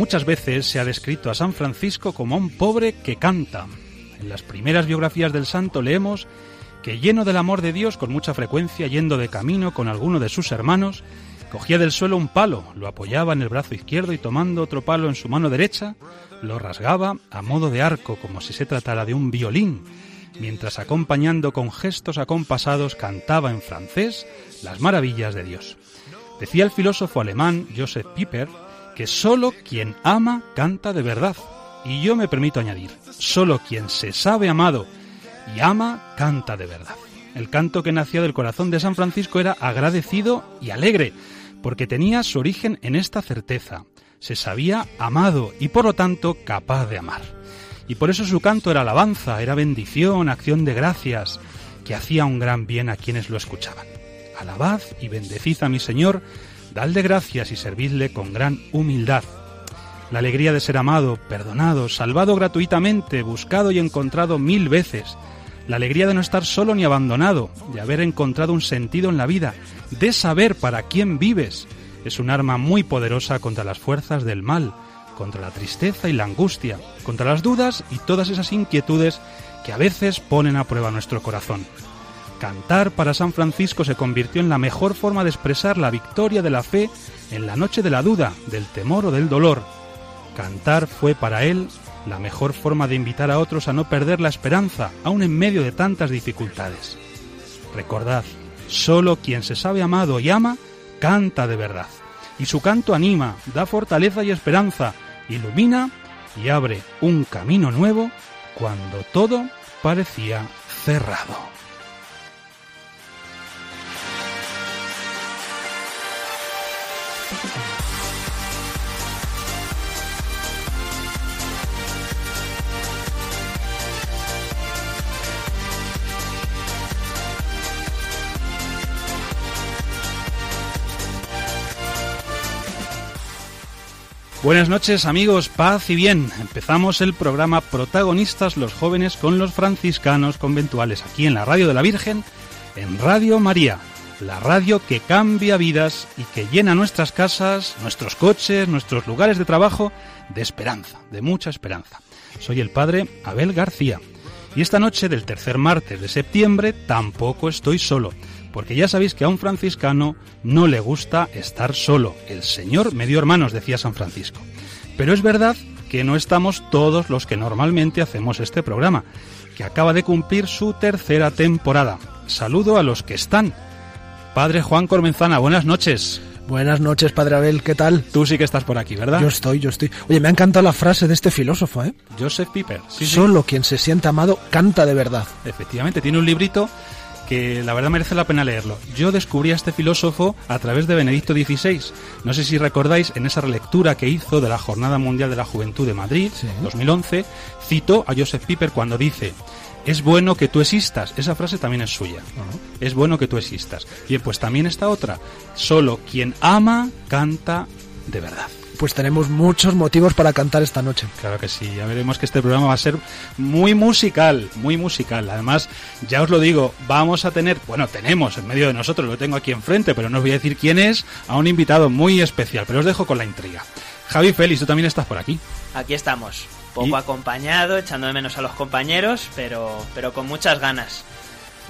Muchas veces se ha descrito a San Francisco como un pobre que canta. En las primeras biografías del santo leemos que lleno del amor de Dios, con mucha frecuencia yendo de camino con alguno de sus hermanos, cogía del suelo un palo, lo apoyaba en el brazo izquierdo y tomando otro palo en su mano derecha, lo rasgaba a modo de arco como si se tratara de un violín, mientras acompañando con gestos acompasados cantaba en francés las maravillas de Dios. Decía el filósofo alemán Joseph Pieper que sólo quien ama canta de verdad. Y yo me permito añadir, sólo quien se sabe amado y ama canta de verdad. El canto que nació del corazón de San Francisco era agradecido y alegre, porque tenía su origen en esta certeza. Se sabía amado y por lo tanto capaz de amar. Y por eso su canto era alabanza, era bendición, acción de gracias, que hacía un gran bien a quienes lo escuchaban. Alabad y bendecid a mi Señor, dadle gracias y servidle con gran humildad. La alegría de ser amado, perdonado, salvado gratuitamente, buscado y encontrado mil veces. La alegría de no estar solo ni abandonado, de haber encontrado un sentido en la vida, de saber para quién vives. Es un arma muy poderosa contra las fuerzas del mal, contra la tristeza y la angustia, contra las dudas y todas esas inquietudes que a veces ponen a prueba nuestro corazón. Cantar para San Francisco se convirtió en la mejor forma de expresar la victoria de la fe en la noche de la duda, del temor o del dolor. Cantar fue para él la mejor forma de invitar a otros a no perder la esperanza, aun en medio de tantas dificultades. Recordad, solo quien se sabe amado y ama, canta de verdad. Y su canto anima, da fortaleza y esperanza, ilumina y abre un camino nuevo cuando todo parecía cerrado. Buenas noches amigos, paz y bien. Empezamos el programa Protagonistas los jóvenes con los franciscanos conventuales aquí en la Radio de la Virgen, en Radio María, la radio que cambia vidas y que llena nuestras casas, nuestros coches, nuestros lugares de trabajo de esperanza, de mucha esperanza. Soy el padre Abel García y esta noche del tercer martes de septiembre tampoco estoy solo porque ya sabéis que a un franciscano no le gusta estar solo. El Señor me dio hermanos, decía San Francisco. Pero es verdad que no estamos todos los que normalmente hacemos este programa, que acaba de cumplir su tercera temporada. Saludo a los que están. Padre Juan Cormenzana, buenas noches. Buenas noches, Padre Abel, ¿qué tal? Tú sí que estás por aquí, ¿verdad? Yo estoy, yo estoy. Oye, me ha encantado la frase de este filósofo, ¿eh? Joseph Piper. Sí, sí. Solo quien se siente amado canta de verdad. Efectivamente, tiene un librito que la verdad merece la pena leerlo. Yo descubrí a este filósofo a través de Benedicto XVI. No sé si recordáis en esa relectura que hizo de la Jornada Mundial de la Juventud de Madrid, Sí. 2011, citó a Joseph Piper cuando dice, es bueno que tú existas. Esa frase también es suya. Es bueno que tú existas. Bien, pues también esta otra. Solo quien ama, canta de verdad. Pues tenemos muchos motivos para cantar esta noche. Claro que sí, ya veremos que este programa va a ser muy musical, muy musical. Además, ya os lo digo, vamos a tener, bueno, tenemos en medio de nosotros, lo tengo aquí enfrente, pero no os voy a decir quién es, a un invitado muy especial, pero os dejo con la intriga. Javi Félix, tú también estás por aquí. Aquí estamos, poco Y- acompañado, echando de menos a los compañeros, pero, pero con muchas ganas.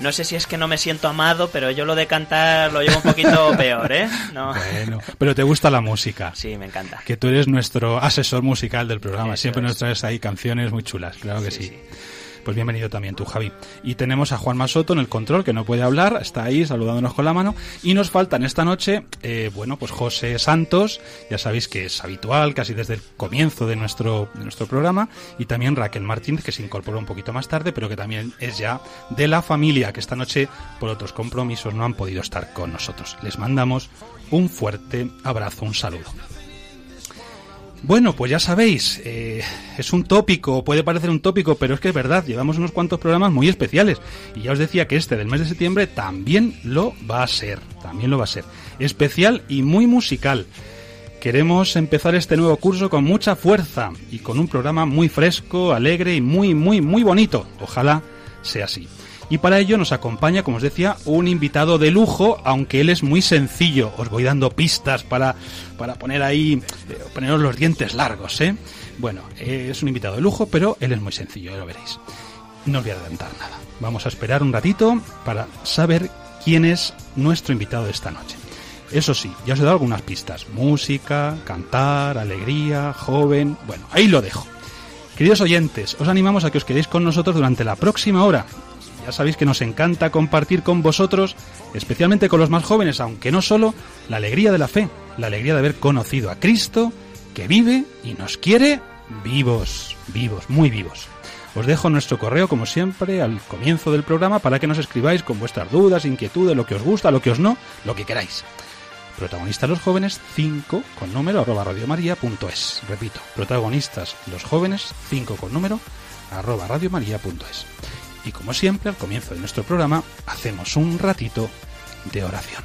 No sé si es que no me siento amado, pero yo lo de cantar lo llevo un poquito peor, ¿eh? No. Bueno, pero te gusta la música. Sí, me encanta. Que tú eres nuestro asesor musical del programa, Eso siempre nos es. traes ahí canciones muy chulas, claro que sí. Sí, sí. Pues bienvenido también tú, Javi. Y tenemos a Juan Masoto en el control, que no puede hablar, está ahí saludándonos con la mano. Y nos faltan esta noche, eh, bueno, pues José Santos, ya sabéis que es habitual casi desde el comienzo de nuestro, de nuestro programa, y también Raquel Martínez, que se incorporó un poquito más tarde, pero que también es ya de la familia, que esta noche por otros compromisos no han podido estar con nosotros. Les mandamos un fuerte abrazo, un saludo. Bueno, pues ya sabéis, eh, es un tópico, puede parecer un tópico, pero es que es verdad, llevamos unos cuantos programas muy especiales. Y ya os decía que este del mes de septiembre también lo va a ser, también lo va a ser. Especial y muy musical. Queremos empezar este nuevo curso con mucha fuerza y con un programa muy fresco, alegre y muy, muy, muy bonito. Ojalá sea así. Y para ello nos acompaña, como os decía, un invitado de lujo, aunque él es muy sencillo. Os voy dando pistas para, para poner ahí, eh, poneros los dientes largos, ¿eh? Bueno, eh, es un invitado de lujo, pero él es muy sencillo, ya lo veréis. No os voy a adelantar nada. Vamos a esperar un ratito para saber quién es nuestro invitado de esta noche. Eso sí, ya os he dado algunas pistas. Música, cantar, alegría, joven. Bueno, ahí lo dejo. Queridos oyentes, os animamos a que os quedéis con nosotros durante la próxima hora ya sabéis que nos encanta compartir con vosotros, especialmente con los más jóvenes, aunque no solo, la alegría de la fe, la alegría de haber conocido a Cristo, que vive y nos quiere vivos, vivos, muy vivos. Os dejo nuestro correo, como siempre, al comienzo del programa para que nos escribáis con vuestras dudas, inquietudes, lo que os gusta, lo que os no, lo que queráis. Protagonistas los jóvenes 5 con número arroba radiomaria.es. Repito, protagonistas los jóvenes 5 con número arroba radiomaria.es. Y como siempre, al comienzo de nuestro programa, hacemos un ratito de oración.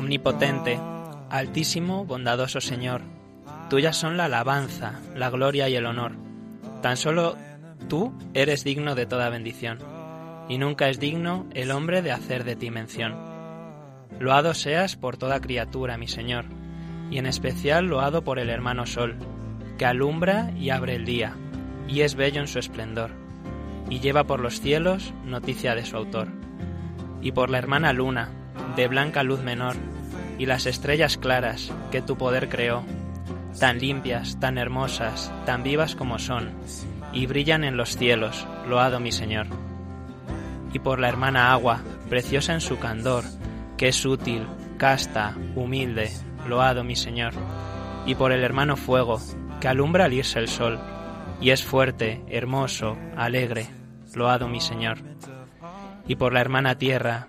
Omnipotente, altísimo, bondadoso Señor, tuyas son la alabanza, la gloria y el honor. Tan solo tú eres digno de toda bendición, y nunca es digno el hombre de hacer de ti mención. Loado seas por toda criatura, mi Señor, y en especial loado por el hermano Sol, que alumbra y abre el día, y es bello en su esplendor, y lleva por los cielos noticia de su autor, y por la hermana Luna, de blanca luz menor, y las estrellas claras que tu poder creó, tan limpias, tan hermosas, tan vivas como son, y brillan en los cielos, loado mi Señor. Y por la hermana agua, preciosa en su candor, que es útil, casta, humilde, loado mi Señor. Y por el hermano fuego, que alumbra al irse el sol, y es fuerte, hermoso, alegre, loado mi Señor. Y por la hermana tierra,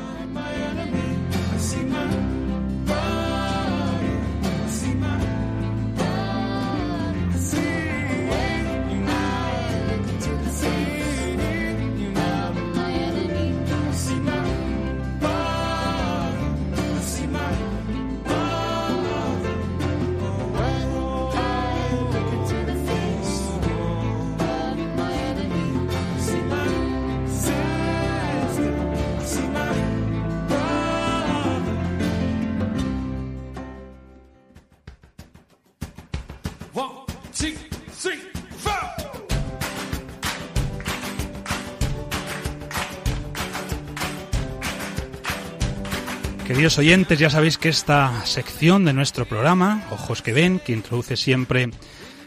Queridos oyentes, ya sabéis que esta sección de nuestro programa, Ojos que ven, que introduce siempre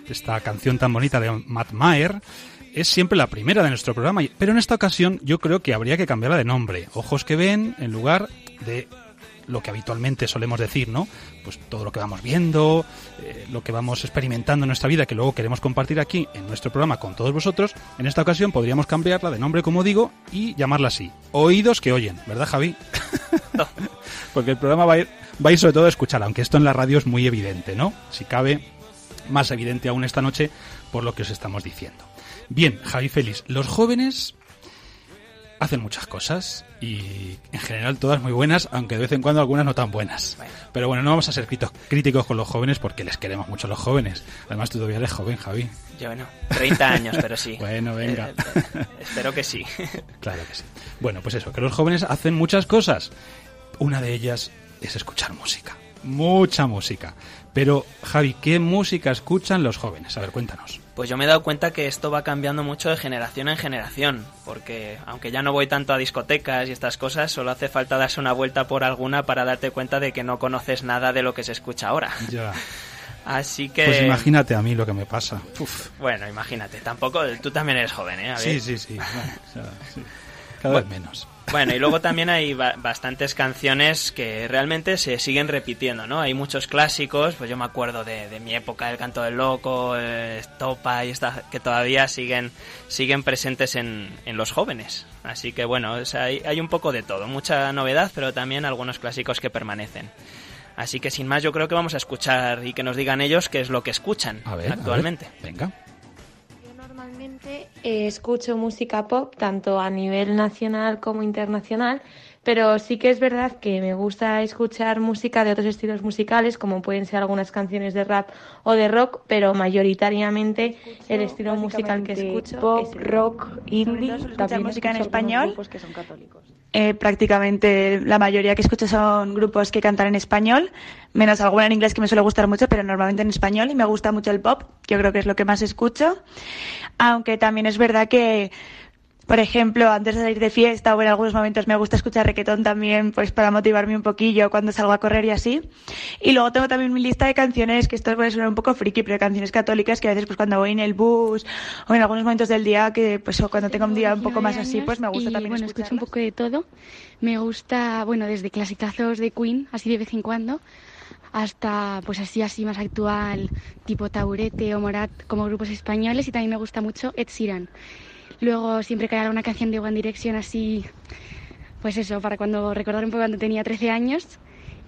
esta canción tan bonita de Matt Maher, es siempre la primera de nuestro programa, pero en esta ocasión yo creo que habría que cambiarla de nombre. Ojos que ven en lugar de lo que habitualmente solemos decir, ¿no? Pues todo lo que vamos viendo, eh, lo que vamos experimentando en nuestra vida, que luego queremos compartir aquí en nuestro programa con todos vosotros. En esta ocasión podríamos cambiarla de nombre, como digo, y llamarla así. Oídos que oyen, ¿verdad, Javi? Porque el programa va a, ir, va a ir sobre todo a escuchar, aunque esto en la radio es muy evidente, ¿no? Si cabe, más evidente aún esta noche por lo que os estamos diciendo. Bien, Javi Félix, los jóvenes hacen muchas cosas y en general todas muy buenas, aunque de vez en cuando algunas no tan buenas. Pero bueno, no vamos a ser críticos con los jóvenes porque les queremos mucho a los jóvenes. Además, tú todavía eres joven, Javi. Yo no, 30 años, pero sí. bueno, venga. Eh, eh, espero que sí. claro que sí. Bueno, pues eso, que los jóvenes hacen muchas cosas. Una de ellas es escuchar música. Mucha música. Pero, Javi, ¿qué música escuchan los jóvenes? A ver, cuéntanos. Pues yo me he dado cuenta que esto va cambiando mucho de generación en generación, porque aunque ya no voy tanto a discotecas y estas cosas, solo hace falta darse una vuelta por alguna para darte cuenta de que no conoces nada de lo que se escucha ahora. Ya. Así que... Pues imagínate a mí lo que me pasa. Bueno, imagínate. Tampoco... Tú también eres joven, ¿eh? Sí, sí, sí. Cada vez menos. Bueno, y luego también hay bastantes canciones que realmente se siguen repitiendo, ¿no? Hay muchos clásicos, pues yo me acuerdo de, mi época, El Canto del Loco, Estopa y esta, que todavía siguen, siguen presentes en, en los jóvenes. Así que bueno, hay, hay un poco de todo, mucha novedad, pero también algunos clásicos que permanecen. Así que sin más, yo creo que vamos a escuchar y que nos digan ellos qué es lo que escuchan actualmente. Venga. Eh, escucho música pop tanto a nivel nacional como internacional, pero sí que es verdad que me gusta escuchar música de otros estilos musicales, como pueden ser algunas canciones de rap o de rock, pero mayoritariamente el estilo musical que escucho pop, es rock, indie, también música en español. que son católicos. Eh, prácticamente la mayoría que escucho son grupos que cantan en español, menos alguna en inglés que me suele gustar mucho, pero normalmente en español y me gusta mucho el pop, yo creo que es lo que más escucho. Aunque también es verdad que, por ejemplo, antes de salir de fiesta o en algunos momentos me gusta escuchar requetón también, pues para motivarme un poquillo cuando salgo a correr y así. Y luego tengo también mi lista de canciones, que esto puede sonar un poco friki, pero canciones católicas que a veces pues cuando voy en el bus o en algunos momentos del día que pues o cuando tengo un día un poco más así, pues me gusta también bueno, escucho un poco de todo. Me gusta, bueno, desde clasicazos de Queen, así de vez en cuando, hasta pues así así más actual, tipo Taburete o Morat, como grupos españoles y también me gusta mucho Ed Sheeran. Luego siempre que hay alguna canción de One Direction así, pues eso, para cuando recordar un poco cuando tenía 13 años.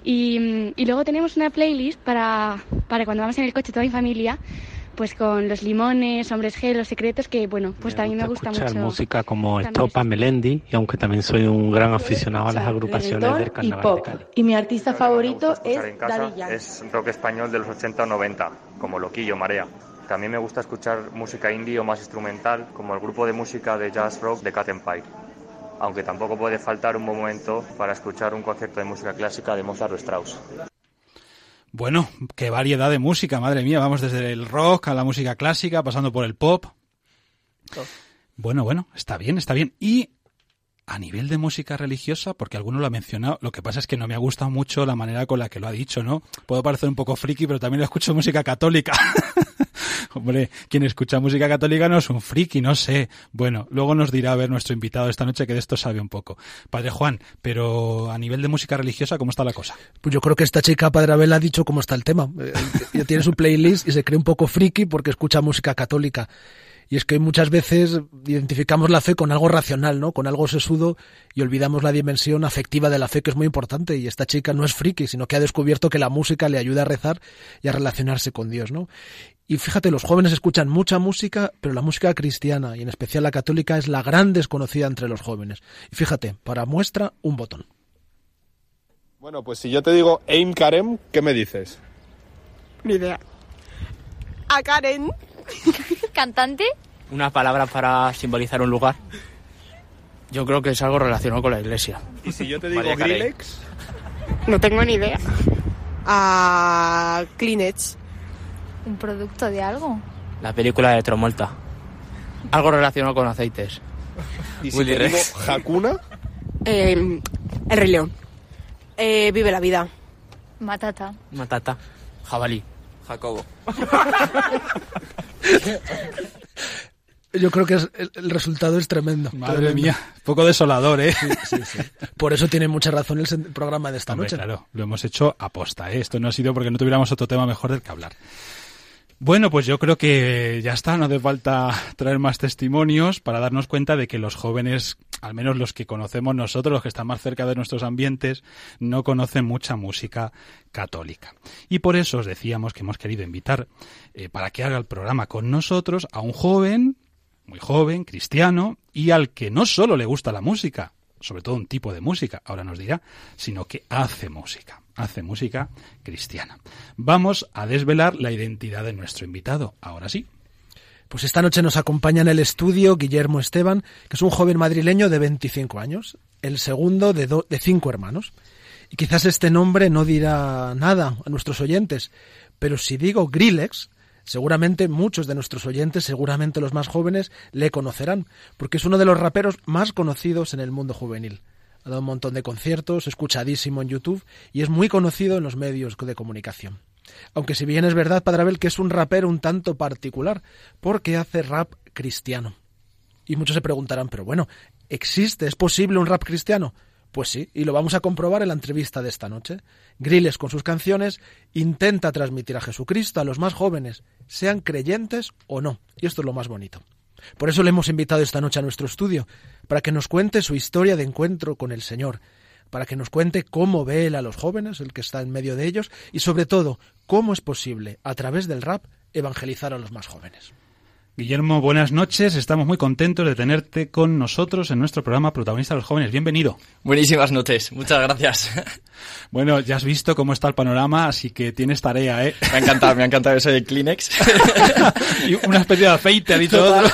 Y, y luego tenemos una playlist para, para cuando vamos en el coche toda mi familia, pues con los limones, hombres G, los secretos, que bueno, pues también me gusta escuchar mucho. música como Estopa, Melendi, y aunque también soy un gran aficionado a las agrupaciones del y carnaval pop. de Cali. Y mi artista favorito es Daddy Yankee. es rock español de los 80 o 90, como Loquillo, Marea. También me gusta escuchar música indie o más instrumental, como el grupo de música de jazz rock de Cat Empire. Aunque tampoco puede faltar un momento para escuchar un concierto de música clásica de Mozart o Strauss. Bueno, qué variedad de música, madre mía. Vamos desde el rock a la música clásica, pasando por el pop. Bueno, bueno, está bien, está bien. Y a nivel de música religiosa, porque alguno lo ha mencionado, lo que pasa es que no me ha gustado mucho la manera con la que lo ha dicho, ¿no? Puedo parecer un poco friki, pero también escucho música católica. Hombre, quien escucha música católica no es un friki, no sé. Bueno, luego nos dirá a ver nuestro invitado esta noche que de esto sabe un poco. Padre Juan, pero a nivel de música religiosa, ¿cómo está la cosa? Pues yo creo que esta chica, Padre Abel, ha dicho cómo está el tema. Eh, Ella tiene su playlist y se cree un poco friki porque escucha música católica. Y es que muchas veces identificamos la fe con algo racional, ¿no? Con algo sesudo y olvidamos la dimensión afectiva de la fe que es muy importante. Y esta chica no es friki, sino que ha descubierto que la música le ayuda a rezar y a relacionarse con Dios, ¿no? Y fíjate, los jóvenes escuchan mucha música, pero la música cristiana y en especial la católica es la gran desconocida entre los jóvenes. Y fíjate, para muestra, un botón. Bueno, pues si yo te digo Aim Karem, ¿qué me dices? Ni idea. A Karen. ¿Cantante? Una palabra para simbolizar un lugar. Yo creo que es algo relacionado con la iglesia. Y si yo te digo María Carey. Grillex, No tengo ni idea. A Kleenex. ¿Un producto de algo? La película de Tromolta. Algo relacionado con aceites. y si Willy te digo Rex. Hakuna, Eh, el Rey León. Eh, vive la vida. Matata. Matata. Jabalí. Jacobo. Yo creo que es- el, resultado es tremendo. Madre Tremendo. mía, poco desolador, ¿eh? Sí, sí. Por eso tiene mucha razón el programa de esta Hombre, noche. claro, lo hemos hecho aposta, ¿eh? Esto no ha sido porque no tuviéramos otro tema mejor del que hablar. Bueno, pues yo creo que ya está, no hace falta traer más testimonios para darnos cuenta de que los jóvenes, al menos los que conocemos nosotros, los que están más cerca de nuestros ambientes, no conocen mucha música católica. Y por eso os decíamos que hemos querido invitar eh, para que haga el programa con nosotros a un joven, muy joven, cristiano, y al que no solo le gusta la música, sobre todo un tipo de música, ahora nos dirá, sino que hace música, hace música cristiana. Vamos a desvelar la identidad de nuestro invitado, ahora sí. Pues esta noche nos acompaña en el estudio Guillermo Esteban, que es un joven madrileño de 25 años, el segundo de, do- de cinco hermanos. Y quizás este nombre no dirá nada a nuestros oyentes, pero si digo Grillex, seguramente muchos de nuestros oyentes, seguramente los más jóvenes, le conocerán, porque es uno de los raperos más conocidos en el mundo juvenil. Ha dado un montón de conciertos, escuchadísimo en YouTube y es muy conocido en los medios de comunicación. Aunque si bien es verdad, Padre Abel, que es un rapero un tanto particular, porque hace rap cristiano. Y muchos se preguntarán, pero bueno, ¿existe? ¿Es posible un rap cristiano? Pues sí, y lo vamos a comprobar en la entrevista de esta noche. Grilles con sus canciones intenta transmitir a Jesucristo a los más jóvenes, sean creyentes o no. Y esto es lo más bonito. Por eso le hemos invitado esta noche a nuestro estudio, para que nos cuente su historia de encuentro con el Señor, para que nos cuente cómo ve él a los jóvenes, el que está en medio de ellos, y sobre todo, cómo es posible, a través del rap, evangelizar a los más jóvenes. Guillermo, buenas noches. Estamos muy contentos de tenerte con nosotros en nuestro programa Protagonista de los Jóvenes. Bienvenido. Buenísimas noches, muchas gracias. Bueno, ya has visto cómo está el panorama, así que tienes tarea, ¿eh? Me ha encantado, me ha encantado eso de Kleenex. y una especie de aceite, ha dicho otro.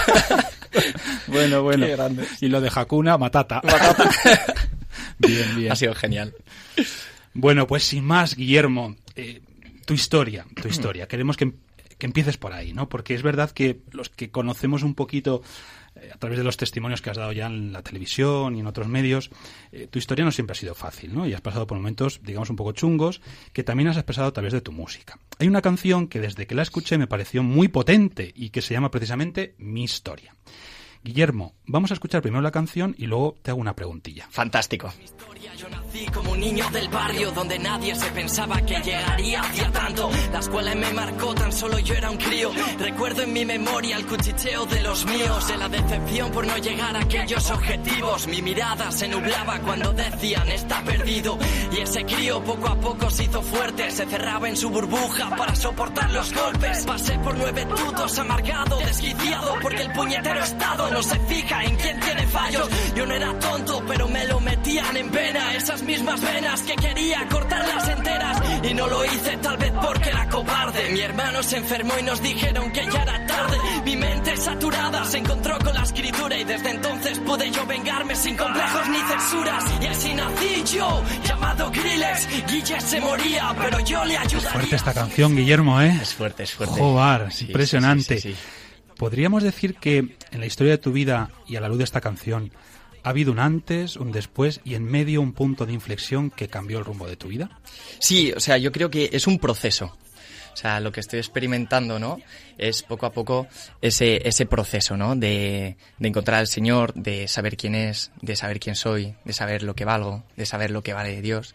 bueno, bueno. Qué grande. Y lo de Hakuna, Matata. Matata. bien, bien. Ha sido genial. Bueno, pues sin más, Guillermo, eh, tu historia, tu historia. Queremos que, que empieces por ahí, ¿no? Porque es verdad que los que conocemos un poquito eh, a través de los testimonios que has dado ya en la televisión y en otros medios, eh, tu historia no siempre ha sido fácil, ¿no? Y has pasado por momentos, digamos, un poco chungos, que también has expresado a través de tu música. Hay una canción que desde que la escuché me pareció muy potente y que se llama precisamente Mi historia. Guillermo, vamos a escuchar primero la canción y luego te hago una preguntilla. Fantástico. Yo nací como un niño del barrio donde nadie se pensaba que llegaría hacia tanto. La escuela me marcó, tan solo yo era un crío. Recuerdo en mi memoria el cuchicheo de los míos, de la decepción por no llegar a aquellos objetivos. Mi mirada se nublaba cuando decían está perdido. Y ese crío poco a poco se hizo fuerte, se cerraba en su burbuja para soportar los golpes. Pasé por nueve tutos, amargado, desquiciado, porque el puñetero estado no se fija en quién tiene fallos. Yo no era tonto, pero me lo metían en pena. Esas mismas venas que quería cortarlas enteras. Y no lo hice tal vez porque era cobarde. Mi hermano se enfermó y nos dijeron que ya era tarde. Mi mente saturada se encontró con la escritura y desde entonces pude yo vengarme sin complejos ni censuras. Y así nací yo, llamado Grillex. Guille se moría, pero yo le ayudaría. Fuerte esta canción, Guillermo, ¿eh? Es fuerte, es fuerte. Joder, Sí, impresionante. sí, sí, sí, ¿Podríamos decir que en la historia de tu vida y a la luz de esta canción ha habido un antes, un después y en medio un punto de inflexión que cambió el rumbo de tu vida? Sí, o sea, yo creo que es un proceso. O sea, lo que estoy experimentando, ¿no? Es poco a poco ese, ese proceso, ¿no? De, de encontrar al Señor, de saber quién es, de saber quién soy, de saber lo que valgo, de saber lo que vale Dios.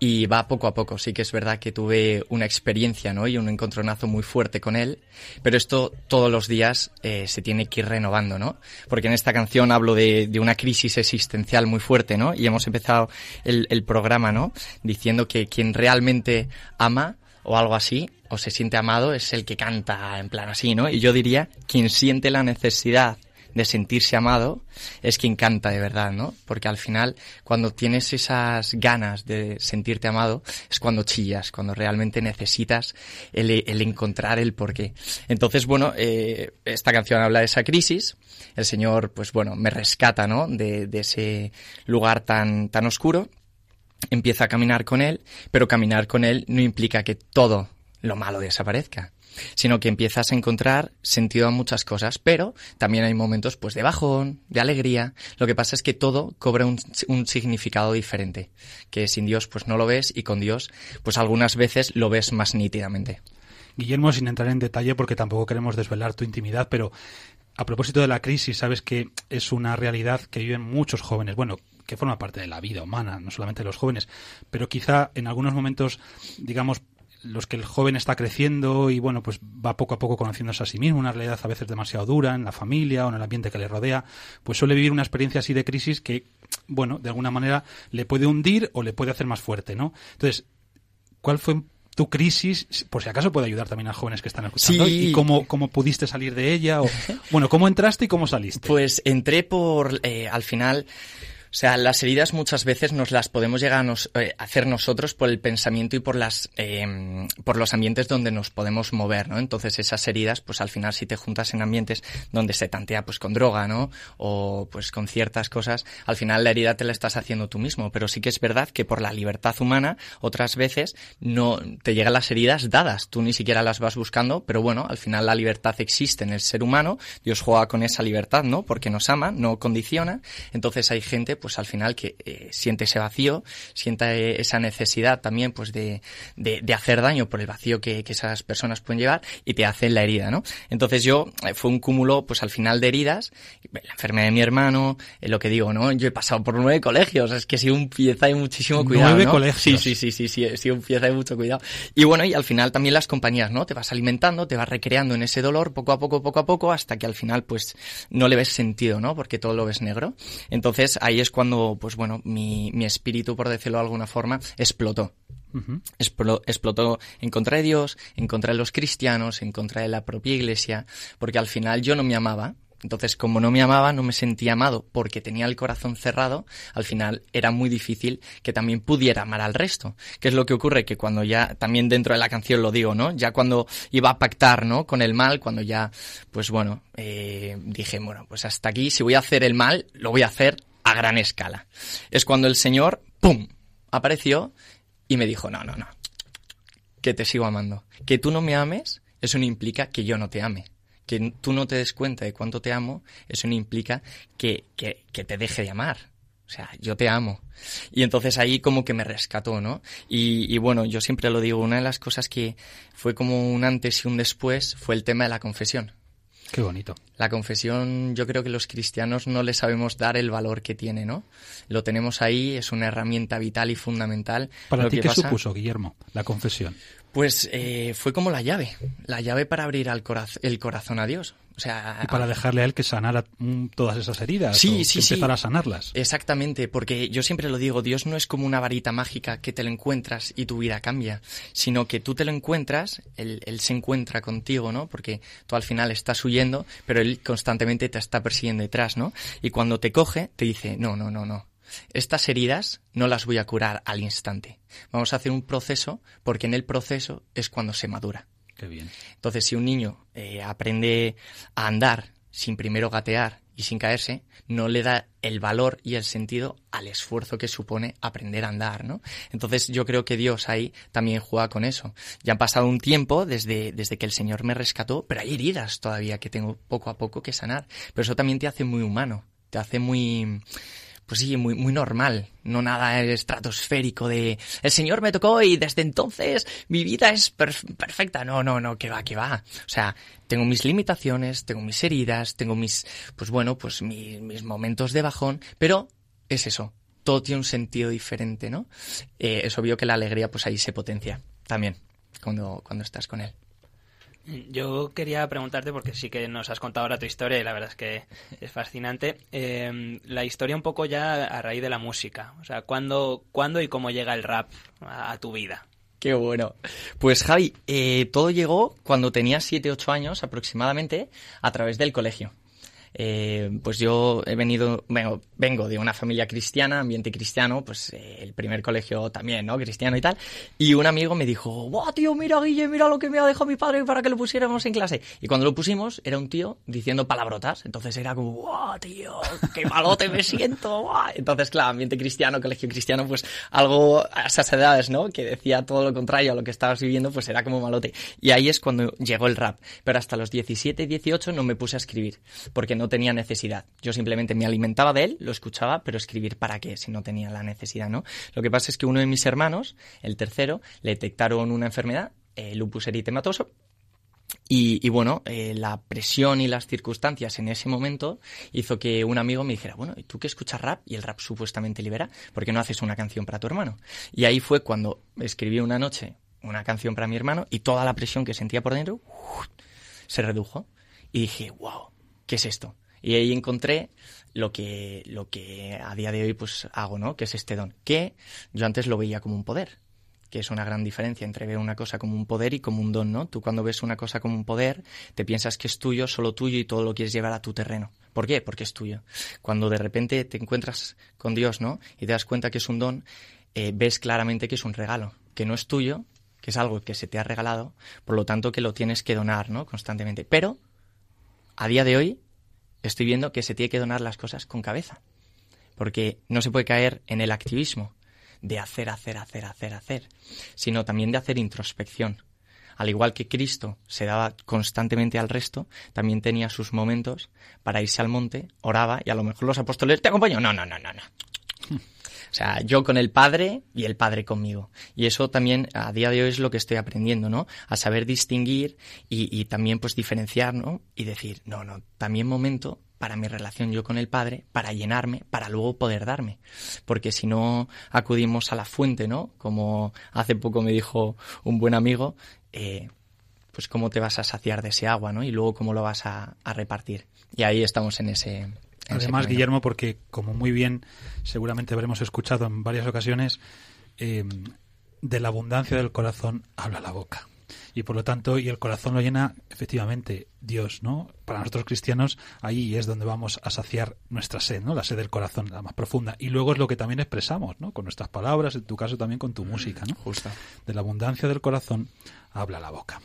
Y va poco a poco. Sí que es verdad que tuve una experiencia, ¿no? Y un encontronazo muy fuerte con Él. Pero esto todos los días eh, se tiene que ir renovando, ¿no? Porque en esta canción hablo de, de una crisis existencial muy fuerte, ¿no? Y hemos empezado el, el programa, ¿no? Diciendo que quien realmente ama o algo así, o se siente amado, es el que canta en plan así, ¿no? Y yo diría, quien siente la necesidad de sentirse amado es quien canta de verdad, ¿no? Porque al final, cuando tienes esas ganas de sentirte amado, es cuando chillas, cuando realmente necesitas el, encontrar el porqué. Entonces, bueno, eh, esta canción habla de esa crisis. El Señor, pues bueno, me rescata, ¿no? De, de ese lugar tan, tan oscuro empieza a caminar con él, pero caminar con él no implica que todo lo malo desaparezca. sino que empiezas a encontrar sentido a muchas cosas, pero también hay momentos pues de bajón, de alegría. Lo que pasa es que todo cobra un, significado diferente, que sin Dios pues no lo ves y con Dios pues algunas veces lo ves más nítidamente. Guillermo, sin entrar en detalle porque tampoco queremos desvelar tu intimidad, pero a propósito de la crisis, sabes que es una realidad que viven muchos jóvenes. Bueno, que forma parte de la vida humana, no solamente de los jóvenes, pero quizá en algunos momentos, digamos, los que el joven está creciendo y bueno, pues va poco a poco conociéndose a sí mismo, una realidad a veces demasiado dura en la familia o en el ambiente que le rodea, pues suele vivir una experiencia así de crisis que, bueno, de alguna manera le puede hundir o le puede hacer más fuerte, ¿no? Entonces, ¿cuál fue tu crisis, por si acaso puede ayudar también a jóvenes que están escuchando, Sí. y cómo, cómo pudiste salir de ella, o bueno, cómo entraste y cómo saliste. Pues entré por, eh, al final, o sea, las heridas muchas veces nos las podemos llegar a nos- eh, hacer nosotros por el pensamiento y por las, eh, por los ambientes donde nos podemos mover, ¿no? Entonces esas heridas, pues al final si te juntas en ambientes donde se tantea pues con droga, ¿no? O pues con ciertas cosas, al final la herida te la estás haciendo tú mismo. Pero sí que es verdad que por la libertad humana, otras veces no te llegan las heridas dadas. Tú ni siquiera las vas buscando, pero bueno, al final la libertad existe en el ser humano. Dios juega con esa libertad, ¿no? Porque nos ama, no condiciona. Entonces hay gente, pues al final que eh, siente ese vacío, sienta eh, esa necesidad también, pues de, de, de hacer daño por el vacío que, que esas personas pueden llevar y te hacen la herida, ¿no? Entonces yo, eh, fue un cúmulo, pues al final de heridas, la enfermedad de mi hermano, eh, lo que digo, ¿no? Yo he pasado por nueve colegios, es que he sido un pieza de muchísimo cuidado, Nueve ¿no? colegios. Sí, sí, sí, sí, sí, he sido un pieza de mucho cuidado. Y bueno, y al final también las compañías, ¿no? Te vas alimentando, te vas recreando en ese dolor poco a poco, poco a poco, hasta que al final, pues, no le ves sentido, ¿no? Porque todo lo ves negro. Entonces, ahí es cuando, pues bueno, mi, mi espíritu, por decirlo de alguna forma, explotó. Explo- explotó en contra de Dios, en contra de los cristianos, en contra de la propia iglesia, porque al final yo no me amaba. Entonces, como no me amaba, no me sentía amado porque tenía el corazón cerrado, al final era muy difícil que también pudiera amar al resto. ¿Qué es lo que ocurre? Que cuando ya, también dentro de la canción lo digo, ¿no? Ya cuando iba a pactar, ¿no? Con el mal, cuando ya, pues bueno, eh, dije, bueno, pues hasta aquí, si voy a hacer el mal, lo voy a hacer a gran escala. Es cuando el Señor, ¡pum!, apareció y me dijo, no, no, no, que te sigo amando. Que tú no me ames, eso no implica que yo no te ame. Que tú no te des cuenta de cuánto te amo, eso no implica que, que, que te deje de amar. O sea, yo te amo. Y entonces ahí como que me rescató, ¿no? Y, y bueno, yo siempre lo digo, una de las cosas que fue como un antes y un después fue el tema de la confesión. Qué bonito. La confesión, yo creo que los cristianos no le sabemos dar el valor que tiene, ¿no? Lo tenemos ahí, es una herramienta vital y fundamental. ¿Para Lo ti que qué pasa- supuso, Guillermo, la confesión? Pues eh, fue como la llave, la llave para abrir al coraz- el corazón a Dios. O sea, Y para dejarle a él que sanara todas esas heridas. Sí, o sí, que sí. empezara a sanarlas. Exactamente, porque yo siempre lo digo, Dios no es como una varita mágica que te lo encuentras y tu vida cambia, sino que tú te lo encuentras, él, él se encuentra contigo, ¿no? Porque tú al final estás huyendo, pero Él constantemente te está persiguiendo detrás, ¿no? Y cuando te coge, te dice, no, no, no, no. Estas heridas no las voy a curar al instante. Vamos a hacer un proceso, porque en el proceso es cuando se madura. Qué bien. Entonces, si un niño eh, aprende a andar sin primero gatear y sin caerse, no le da el valor y el sentido al esfuerzo que supone aprender a andar, ¿no? Entonces, yo creo que Dios ahí también juega con eso. Ya han pasado un tiempo desde, desde que el Señor me rescató, pero hay heridas todavía que tengo poco a poco que sanar. Pero eso también te hace muy humano, te hace muy pues sí, muy, muy normal, no nada estratosférico de el Señor me tocó y desde entonces mi vida es perf- perfecta. No, no, no, que va, que va. O sea, tengo mis limitaciones, tengo mis heridas, tengo mis, pues bueno, pues mi- mis momentos de bajón, pero es eso, todo tiene un sentido diferente, ¿no? Eh, es obvio que la alegría pues ahí se potencia también cuando, cuando estás con él. Yo quería preguntarte, porque sí que nos has contado ahora tu historia y la verdad es que es fascinante, eh, la historia un poco ya a raíz de la música. O sea, ¿cuándo, cuándo y cómo llega el rap a, a tu vida? Qué bueno. Pues Javi, eh, todo llegó cuando tenía 7, 8 años aproximadamente a través del colegio. Eh, pues yo he venido, vengo, vengo de una familia cristiana, ambiente cristiano, pues eh, el primer colegio también, ¿no? Cristiano y tal. Y un amigo me dijo, ¡Buah, tío, mira, Guille, mira lo que me ha dejado mi padre para que lo pusiéramos en clase! Y cuando lo pusimos, era un tío diciendo palabrotas. Entonces era como, ¡Buah, tío, qué malote me siento! Entonces, claro, ambiente cristiano, colegio cristiano, pues algo a esas edades, ¿no? Que decía todo lo contrario a lo que estabas viviendo, pues era como malote. Y ahí es cuando llegó el rap. Pero hasta los 17, 18 no me puse a escribir, porque no tenía necesidad. Yo simplemente me alimentaba de él, lo escuchaba, pero escribir para qué, si no tenía la necesidad, ¿no? Lo que pasa es que uno de mis hermanos, el tercero, le detectaron una enfermedad, eh, lupus eritematoso, y, bueno, eh, la presión y las circunstancias en ese momento hizo que un amigo me dijera, bueno, ¿y tú que escuchas rap y el rap supuestamente libera? ¿Por qué no haces una canción para tu hermano? Y ahí fue cuando escribí una noche una canción para mi hermano y toda la presión que sentía por dentro se redujo. Y dije, wow, ¿qué es esto? Y ahí encontré lo que, lo que a día de hoy pues hago, ¿no? Que es este don. Que yo antes lo veía como un poder que es una gran diferencia entre ver una cosa como un poder y como un don, ¿no? Tú cuando ves una cosa como un poder, te piensas que es tuyo, solo tuyo y todo lo quieres llevar a tu terreno. ¿Por qué? Porque es tuyo. Cuando de repente te encuentras con Dios, ¿no? Y te das cuenta que es un don, eh, ves claramente que es un regalo, que no es tuyo, que es algo que se te ha regalado, por lo tanto que lo tienes que donar, ¿no? Constantemente. Pero, a día de hoy, estoy viendo que se tiene que donar las cosas con cabeza. Porque no se puede caer en el activismo de hacer, hacer, hacer, hacer, hacer, sino también de hacer introspección. Al igual que Cristo se daba constantemente al resto, también tenía sus momentos para irse al monte, oraba y a lo mejor los apóstoles te acompañan. No, no, no, no, no. O sea, yo con el Padre y el Padre conmigo. Y eso también a día de hoy es lo que estoy aprendiendo, ¿no? A saber distinguir y, y también pues diferenciar, ¿no? Y decir, no, no, también momento para mi relación yo con el Padre, para llenarme, para luego poder darme. Porque si no acudimos a la fuente, ¿no? Como hace poco me dijo un buen amigo, eh, pues cómo te vas a saciar de ese agua, ¿no? Y luego cómo lo vas a, a repartir. Y ahí estamos en ese... Además. Guillermo, porque como muy bien seguramente habremos escuchado en varias ocasiones, eh, de la abundancia del corazón habla la boca. Y por lo tanto, y el corazón lo llena efectivamente Dios, ¿no? Para nosotros cristianos, ahí es donde vamos a saciar nuestra sed, ¿no? La sed del corazón, la más profunda. Y luego es lo que también expresamos, ¿no? Con nuestras palabras, en tu caso también con tu música, ¿no? Justo. De la abundancia del corazón habla la boca.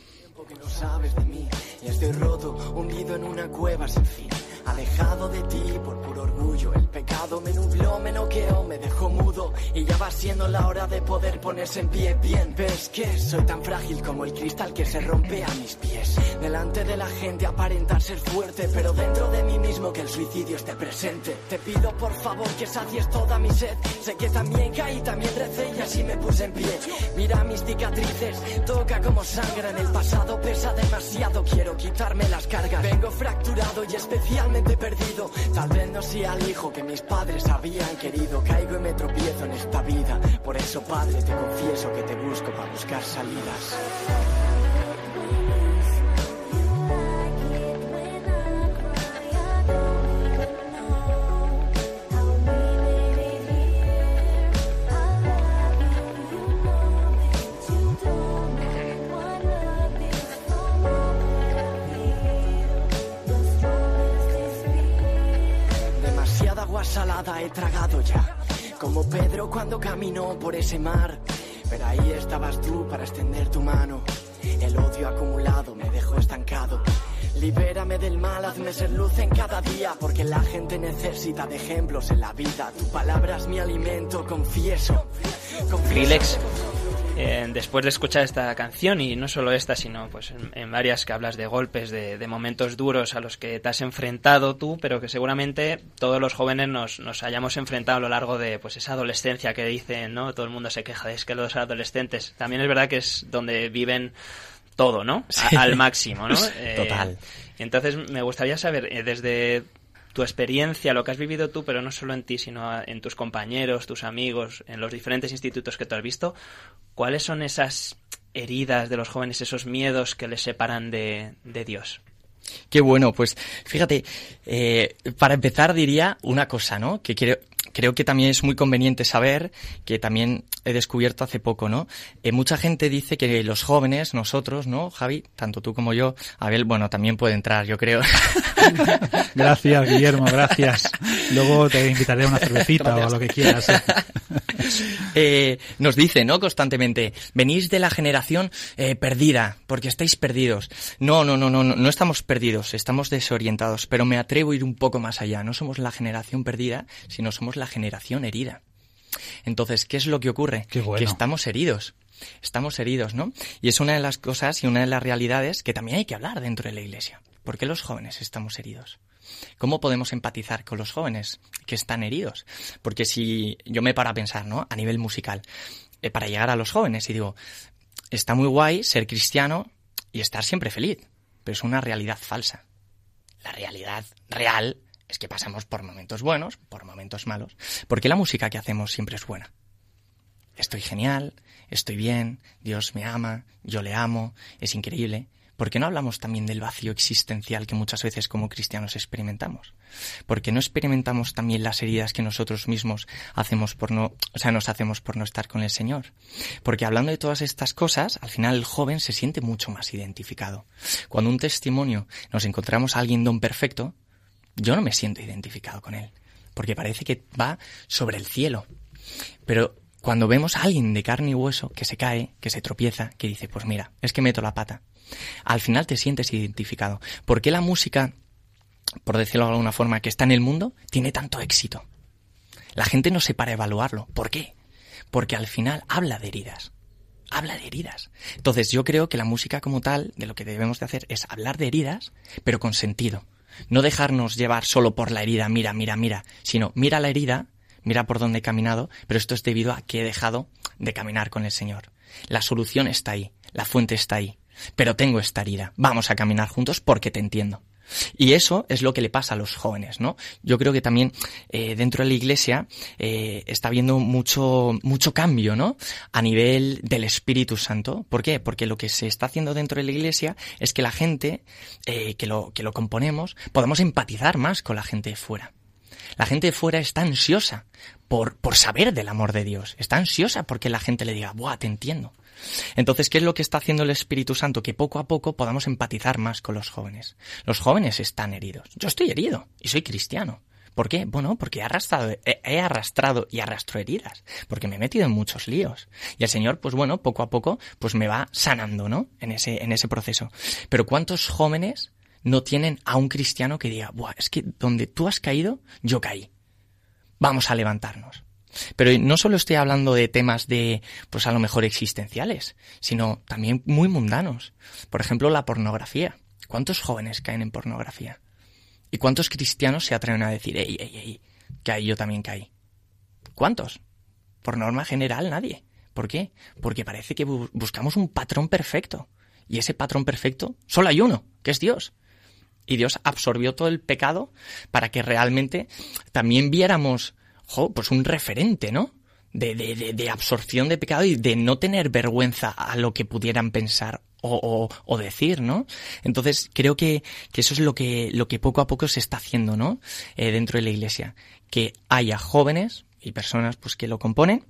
que no sabes de mí y estoy roto, hundido en una cueva sin fin. Alejado de ti por puro orgullo, el pecado me nubló, me noqueó, me dejó mudo y ya va siendo la hora de poder ponerse en pie bien. ¿Ves que soy tan frágil como el cristal que se rompe a mis pies? Delante de la gente aparentar ser fuerte, pero dentro de mí mismo que el suicidio esté presente. Te pido por favor que sacies toda mi sed. Sé que también caí, también recé y así me puse en pie. Mira mis cicatrices, toca como sangra en el pasado, pesa demasiado, quiero quitarme las cargas. Vengo fracturado y especialmente perdido. Tal vez no sea el hijo que mis padres habían querido. Caigo y me tropiezo en esta vida. Por eso, padre, te confieso que te busco para buscar salidas. Salada he tragado ya. Como Pedro cuando caminó por ese mar. Pero ahí estabas tú para extender tu mano. El odio acumulado me dejó estancado. Libérame del mal, hazme ser luz en cada día, porque la gente necesita de ejemplos en la vida. Tu palabra es mi alimento, confieso. confieso eh, después de escuchar esta canción, y no solo esta, sino pues en, en varias que hablas de golpes, de, de momentos duros a los que te has enfrentado tú, pero que seguramente todos los jóvenes nos, nos hayamos enfrentado a lo largo de pues esa adolescencia que dicen, ¿no? Todo el mundo se queja de es que los adolescentes también es verdad que es donde viven todo, ¿no? A- al máximo, ¿no? Eh, Total. Entonces me gustaría saber, eh, desde tu experiencia, lo que has vivido tú, pero no solo en ti, sino en tus compañeros, tus amigos, en los diferentes institutos que tú has visto, ¿cuáles son esas heridas de los jóvenes, esos miedos que les separan de, de Dios? Qué bueno, pues fíjate, eh, para empezar diría una cosa, ¿no? Que quiero, creo que también es muy conveniente saber que también he descubierto hace poco, ¿no? Eh, mucha gente dice que los jóvenes, nosotros, ¿no, Javi? Tanto tú como yo, Abel, bueno, también puede entrar, yo creo. Gracias, Guillermo, gracias. Luego te invitaré a una cervecita o lo que quieras. ¿eh? Eh, nos dice, ¿no? Constantemente, venís de la generación eh, perdida, porque estáis perdidos. No, no, no, no, no, no estamos perdidos, estamos desorientados, pero me atrevo a ir un poco más allá. No somos la generación perdida, sino somos la generación herida. Entonces, ¿qué es lo que ocurre? Bueno. Que estamos heridos. Estamos heridos, ¿no? Y es una de las cosas y una de las realidades que también hay que hablar dentro de la iglesia. ¿Por qué los jóvenes estamos heridos? ¿Cómo podemos empatizar con los jóvenes que están heridos? Porque si yo me paro a pensar, ¿no? A nivel musical, eh, para llegar a los jóvenes y digo, está muy guay ser cristiano y estar siempre feliz, pero es una realidad falsa. La realidad real es que pasamos por momentos buenos, por momentos malos. porque la música que hacemos siempre es buena? Estoy genial, estoy bien, Dios me ama, yo le amo, es increíble. ¿Por qué no hablamos también del vacío existencial que muchas veces como cristianos experimentamos? ¿Por qué no experimentamos también las heridas que nosotros mismos hacemos por no, o sea, nos hacemos por no estar con el Señor? Porque hablando de todas estas cosas, al final el joven se siente mucho más identificado. Cuando un testimonio nos encontramos a alguien don perfecto, yo no me siento identificado con él, porque parece que va sobre el cielo. Pero cuando vemos a alguien de carne y hueso que se cae, que se tropieza, que dice, pues mira, es que meto la pata, al final te sientes identificado. ¿Por qué la música, por decirlo de alguna forma, que está en el mundo, tiene tanto éxito? La gente no se para a evaluarlo. ¿Por qué? Porque al final habla de heridas. Habla de heridas. Entonces yo creo que la música como tal, de lo que debemos de hacer es hablar de heridas, pero con sentido. No dejarnos llevar solo por la herida, mira, mira, mira, sino mira la herida, mira por dónde he caminado, pero esto es debido a que he dejado de caminar con el Señor. La solución está ahí, la fuente está ahí, pero tengo esta herida. Vamos a caminar juntos porque te entiendo. Y eso es lo que le pasa a los jóvenes, ¿no? Yo creo que también eh, dentro de la iglesia eh, está habiendo mucho, mucho cambio, ¿no? A nivel del Espíritu Santo. ¿Por qué? Porque lo que se está haciendo dentro de la iglesia es que la gente eh, que, lo, que lo componemos podamos empatizar más con la gente de fuera. La gente de fuera está ansiosa por, por saber del amor de Dios. Está ansiosa porque la gente le diga, ¡buah, te entiendo! Entonces, ¿qué es lo que está haciendo el Espíritu Santo? Que poco a poco podamos empatizar más con los jóvenes. Los jóvenes están heridos. Yo estoy herido y soy cristiano. ¿Por qué? Bueno, porque he arrastrado, he arrastrado y arrastro heridas, porque me he metido en muchos líos. Y el Señor, pues bueno, poco a poco, pues me va sanando, ¿no? En ese, en ese proceso. Pero ¿cuántos jóvenes no tienen a un cristiano que diga, Buah, es que donde tú has caído, yo caí. Vamos a levantarnos. Pero no solo estoy hablando de temas de, pues a lo mejor existenciales, sino también muy mundanos. Por ejemplo, la pornografía. ¿Cuántos jóvenes caen en pornografía? ¿Y cuántos cristianos se atreven a decir, ey, ey, ey, que ahí yo también caí? ¿Cuántos? Por norma general, nadie. ¿Por qué? Porque parece que bu buscamos un patrón perfecto. Y ese patrón perfecto, solo hay uno, que es Dios. Y Dios absorbió todo el pecado para que realmente también viéramos pues un referente, ¿no? De, de, de, de, absorción de pecado y de no tener vergüenza a lo que pudieran pensar o, o, o decir, ¿no? Entonces creo que, que, eso es lo que, lo que poco a poco se está haciendo, ¿no? Eh, dentro de la iglesia. Que haya jóvenes y personas pues que lo componen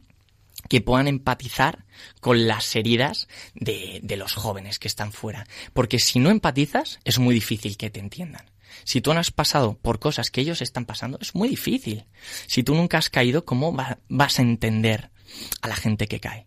que puedan empatizar con las heridas de, de los jóvenes que están fuera. Porque si no empatizas, es muy difícil que te entiendan. Si tú no has pasado por cosas que ellos están pasando, es muy difícil. Si tú nunca has caído, ¿cómo va, vas a entender a la gente que cae?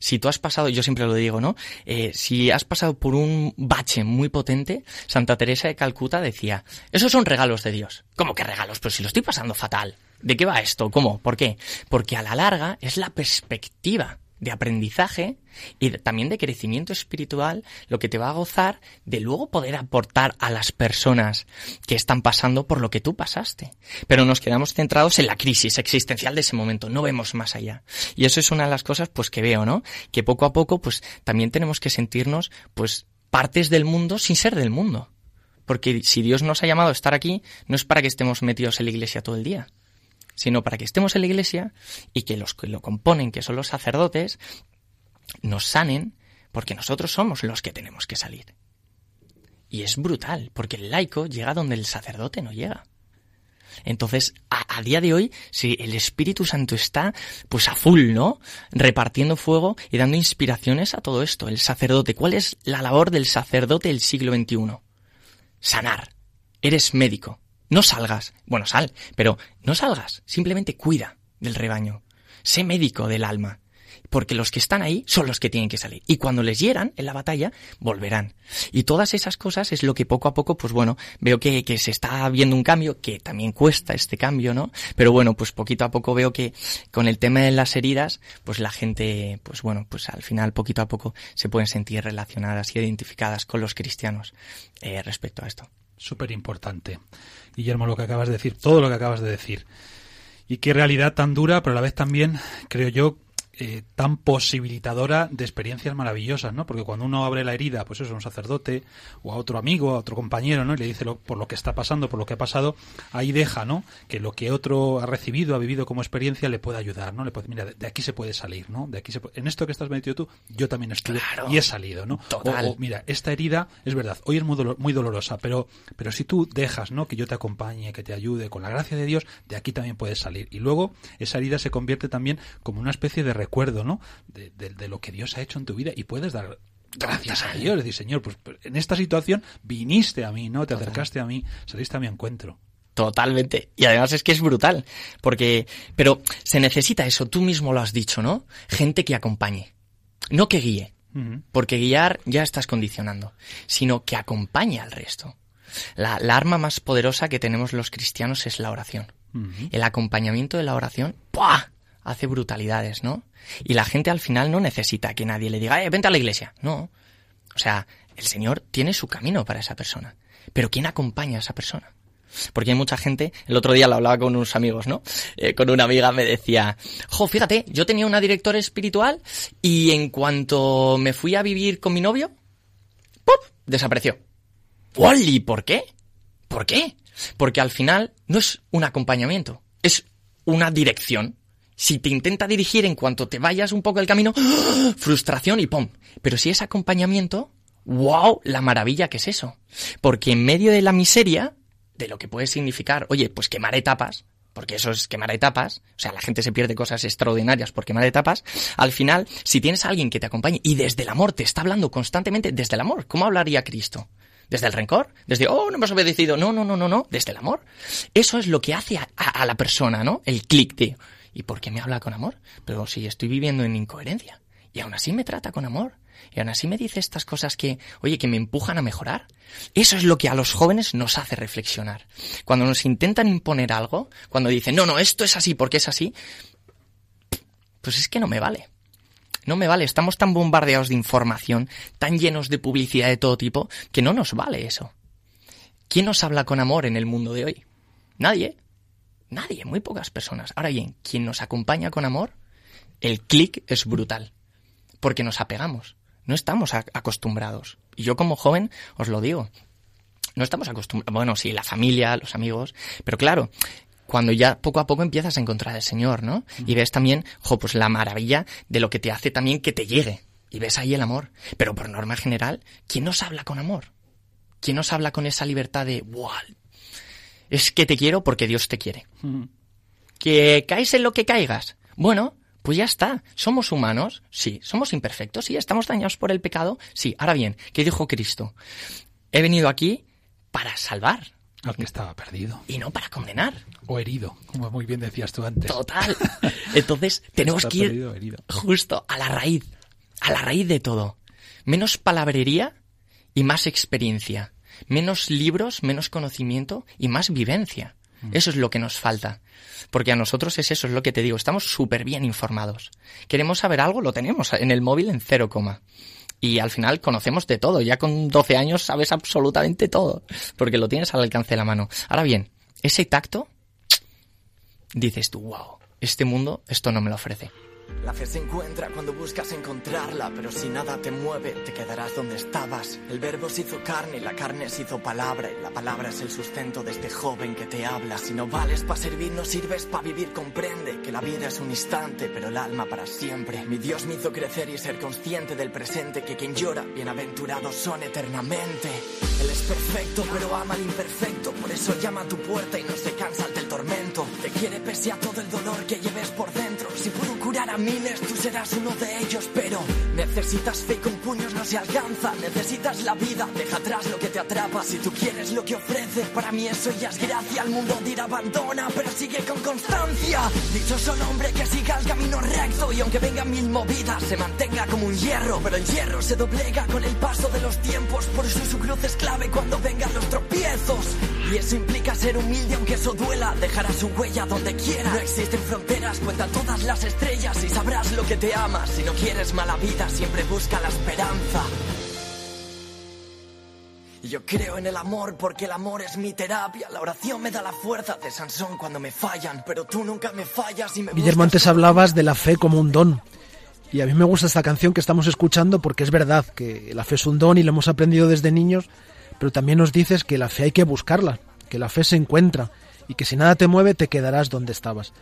Si tú has pasado, yo siempre lo digo, ¿no? Eh, si has pasado por un bache muy potente, Santa Teresa de Calcuta decía, esos son regalos de Dios. ¿Cómo que regalos? Pues si lo estoy pasando fatal. ¿De qué va esto? ¿Cómo? ¿Por qué? Porque a la larga es la perspectiva de aprendizaje y también de crecimiento espiritual lo que te va a gozar de luego poder aportar a las personas que están pasando por lo que tú pasaste. Pero nos quedamos centrados en la crisis existencial de ese momento, no vemos más allá. Y eso es una de las cosas pues que veo, ¿no? Que poco a poco pues también tenemos que sentirnos pues partes del mundo sin ser del mundo. Porque si Dios nos ha llamado a estar aquí, no es para que estemos metidos en la iglesia todo el día sino para que estemos en la iglesia y que los que lo componen, que son los sacerdotes, nos sanen, porque nosotros somos los que tenemos que salir. Y es brutal, porque el laico llega donde el sacerdote no llega. Entonces, a, día de hoy, si el Espíritu Santo está pues a full, ¿no? Repartiendo fuego y dando inspiraciones a todo esto. El sacerdote, ¿cuál es la labor del sacerdote del siglo XXI? Sanar. Eres médico. No salgas. Bueno, sal, pero no salgas. Simplemente cuida del rebaño. Sé médico del alma porque los que están ahí son los que tienen que salir. Y cuando les hieran en la batalla, volverán. Y todas esas cosas es lo que poco a poco, pues bueno, veo que, se está viendo un cambio, que también cuesta este cambio, ¿no? Pero bueno, pues poquito a poco veo que con el tema de las heridas, pues la gente, pues bueno, pues al final poquito a poco se pueden sentir relacionadas y identificadas con los cristianos eh, respecto a esto. Súper importante. Guillermo, lo que acabas de decir, todo lo que acabas de decir. Y qué realidad tan dura, pero a la vez también, creo yo, eh, tan posibilitadora de experiencias maravillosas, ¿no? Porque cuando uno abre la herida, pues eso, a un sacerdote o a otro amigo, a otro compañero, ¿no? Y le dice lo, por lo que está pasando, por lo que ha pasado, ahí deja, ¿no? Que lo que otro ha recibido, ha vivido como experiencia, le puede ayudar, ¿no? Le puede, mira, de aquí se puede salir, ¿no? De aquí se puede, en esto que estás metido tú, yo también estuve claro, y he salido, ¿no? Total. O, o, mira, esta herida es verdad, hoy es muy, dolor, muy dolorosa, pero, pero si tú dejas, ¿no? Que yo te acompañe, que te ayude, con la gracia de Dios, de aquí también puedes salir. Y luego esa herida se convierte también como una especie de recuerdo, ¿no? De, de, de, lo que Dios ha hecho en tu vida y puedes dar gracias a Dios, decir, Señor, pues en esta situación viniste a mí, ¿no? Te acercaste a mí, saliste a mi encuentro. Totalmente. Y además es que es brutal, porque, pero se necesita eso, tú mismo lo has dicho, ¿no? Gente que acompañe, no que guíe, uh -huh. porque guiar ya estás condicionando, sino que acompañe al resto. La, la, arma más poderosa que tenemos los cristianos es la oración. Uh -huh. El acompañamiento de la oración, ¡puah! Hace brutalidades, ¿no? Y la gente al final no necesita que nadie le diga, eh, vente a la iglesia. No. O sea, el Señor tiene su camino para esa persona. Pero ¿quién acompaña a esa persona? Porque hay mucha gente, el otro día lo hablaba con unos amigos, ¿no? Eh, con una amiga me decía, jo, fíjate, yo tenía una directora espiritual y en cuanto me fui a vivir con mi novio, ¡pop! desapareció. ¿Y por qué? ¿Por qué? Porque al final no es un acompañamiento, es una dirección si te intenta dirigir en cuanto te vayas un poco el camino, ¡oh! frustración y ¡pum! Pero si es acompañamiento, ¡wow! La maravilla que es eso. Porque en medio de la miseria, de lo que puede significar, oye, pues quemar etapas, porque eso es quemar etapas, o sea, la gente se pierde cosas extraordinarias por quemar etapas, al final, si tienes a alguien que te acompañe y desde el amor te está hablando constantemente, desde el amor, ¿cómo hablaría Cristo? ¿Desde el rencor? ¿Desde, oh, no me has obedecido? No, no, no, no, no, desde el amor. Eso es lo que hace a, a, la persona, ¿no? El clic de, ¿Y por qué me habla con amor? Pero si estoy viviendo en incoherencia. Y aún así me trata con amor. Y aún así me dice estas cosas que, oye, que me empujan a mejorar. Eso es lo que a los jóvenes nos hace reflexionar. Cuando nos intentan imponer algo, cuando dicen, no, no, esto es así porque es así, pues es que no me vale. No me vale. Estamos tan bombardeados de información, tan llenos de publicidad de todo tipo, que no nos vale eso. ¿Quién nos habla con amor en el mundo de hoy? Nadie. Nadie, muy pocas personas. Ahora bien, quien nos acompaña con amor, el clic es brutal. Porque nos apegamos. No estamos acostumbrados. Y yo como joven os lo digo. No estamos acostumbrados. Bueno, sí, la familia, los amigos. Pero claro, cuando ya poco a poco empiezas a encontrar al Señor, ¿no? Y ves también, jo, pues la maravilla de lo que te hace también que te llegue. Y ves ahí el amor. Pero por norma general, ¿quién nos habla con amor? ¿Quién nos habla con esa libertad de, wow, es que te quiero porque Dios te quiere. Mm. ¿Que caes en lo que caigas? Bueno, pues ya está. ¿Somos humanos? Sí. ¿Somos imperfectos? Sí. ¿Estamos dañados por el pecado? Sí. Ahora bien, ¿qué dijo Cristo? He venido aquí para salvar. Al que estaba perdido. Y no para condenar. O herido, como muy bien decías tú antes. Total. Entonces, tenemos que ir perdido, justo a la raíz. A la raíz de todo. Menos palabrería y más experiencia menos libros, menos conocimiento y más vivencia. Mm. Eso es lo que nos falta. Porque a nosotros es eso, es lo que te digo, estamos súper bien informados. Queremos saber algo, lo tenemos en el móvil en cero coma. Y al final conocemos de todo, ya con 12 años sabes absolutamente todo, porque lo tienes al alcance de la mano. Ahora bien, ese tacto, dices tú, wow, este mundo esto no me lo ofrece. La fe se encuentra cuando buscas encontrarla, pero si nada te mueve, te quedarás donde estabas. El verbo se hizo carne y la carne se hizo palabra, y la palabra es el sustento de este joven que te habla. Si no vales para servir, no sirves para vivir, comprende que la vida es un instante, pero el alma para siempre. Mi Dios me hizo crecer y ser consciente del presente, que quien llora, bienaventurados son eternamente. Él es perfecto, pero ama al imperfecto, por eso llama a tu puerta y no se cansa al del siento. Te quiere pese a todo el dolor que lleves por dentro. Si puedo curar a miles, tú serás uno de ellos, pero necesitas fe con puños no se alcanza. Necesitas la vida, deja atrás lo que te atrapa. Si tú quieres lo que ofrece, para mí eso ya es gracia. El mundo dirá abandona, pero sigue con constancia. Dichoso el hombre que siga el camino recto y aunque vengan mil movidas, se mantenga como un hierro. Pero el hierro se doblega con el paso de los tiempos. Por eso su cruz es clave cuando vengan los tropiezos. Y eso implica ser humilde aunque eso duela. Dejará su huella donde quiera. No existen fronteras, cuenta todas las estrellas y sabrás lo que te amas. Si no quieres mala vida, siempre busca la esperanza. Y Yo creo en el amor porque el amor es mi terapia. La oración me da la fuerza de Sansón cuando me fallan. Pero tú nunca me fallas y me Guillermo, antes hablabas de la fe como un don. Y a mí me gusta esta canción que estamos escuchando porque es verdad que la fe es un don y lo hemos aprendido desde niños, pero también nos dices que la fe hay que buscarla, que la fe se encuentra y que si nada te mueve te quedarás donde estabas.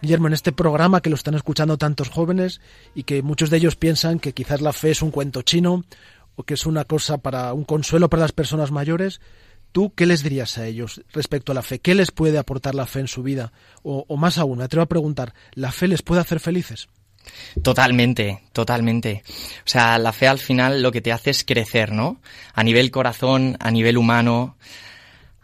Guillermo, en este programa que lo están escuchando tantos jóvenes y que muchos de ellos piensan que quizás la fe es un cuento chino o que es una cosa para un consuelo para las personas mayores, ¿tú qué les dirías a ellos respecto a la fe? ¿Qué les puede aportar la fe en su vida? O, o más aún, me atrevo a preguntar, ¿la fe les puede hacer felices? Totalmente, totalmente. O sea, la fe al final lo que te hace es crecer, ¿no? A nivel corazón, a nivel humano,